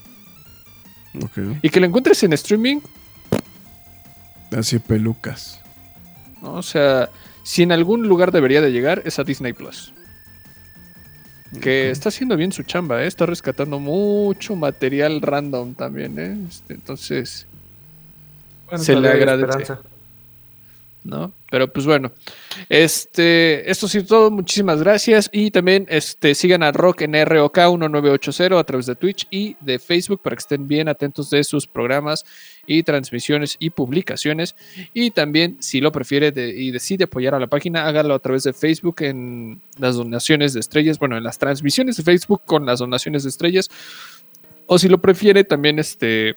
Okay. Y que lo encuentres en streaming. Así pelucas. O sea, si en algún lugar debería de llegar, es a Disney Plus. Que está haciendo bien su chamba, ¿eh? está rescatando mucho material random también. ¿eh? Este, entonces, se le agradece. ¿No? Pero pues bueno, este, esto sí todo, muchísimas gracias. Y también este, sigan a Rock en ROK 1980 a través de Twitch y de Facebook para que estén bien atentos de sus programas y transmisiones y publicaciones. Y también si lo prefiere y decide apoyar a la página, hágalo a través de Facebook en las donaciones de estrellas, bueno, en las transmisiones de Facebook con las donaciones de estrellas. O si lo prefiere también este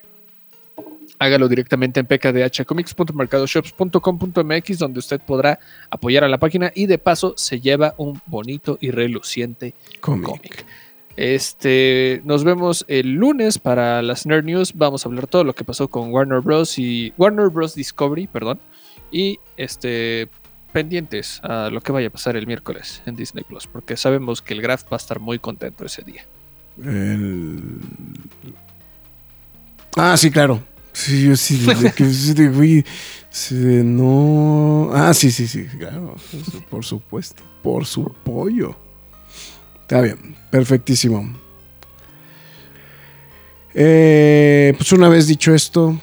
hágalo directamente en pkdhcomics.mercadoshops.com.mx donde usted podrá apoyar a la página y de paso se lleva un bonito y reluciente cómic. Este, nos vemos el lunes para las Nerd News. Vamos a hablar todo lo que pasó con Warner Bros. y Warner Bros. Discovery, perdón. Y este, pendientes a lo que vaya a pasar el miércoles en Disney Plus, porque sabemos que el Graf va a estar muy contento ese día. Ah, sí, claro. Sí, yo sí, [laughs] que no. Ah, sí, sí, sí, claro. Por supuesto. Por su pollo. Está bien, perfectísimo. Eh, pues una vez dicho esto,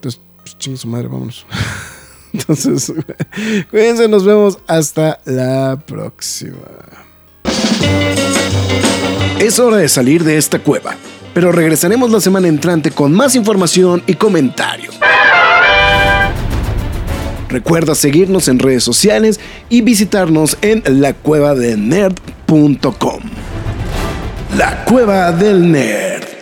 pues, pues chingue su madre, vámonos. [laughs] Entonces, [laughs] cuídense, nos vemos hasta la próxima. Es hora de salir de esta cueva pero regresaremos la semana entrante con más información y comentarios. Recuerda seguirnos en redes sociales y visitarnos en lacuevadelnerd.com. La Cueva del Nerd.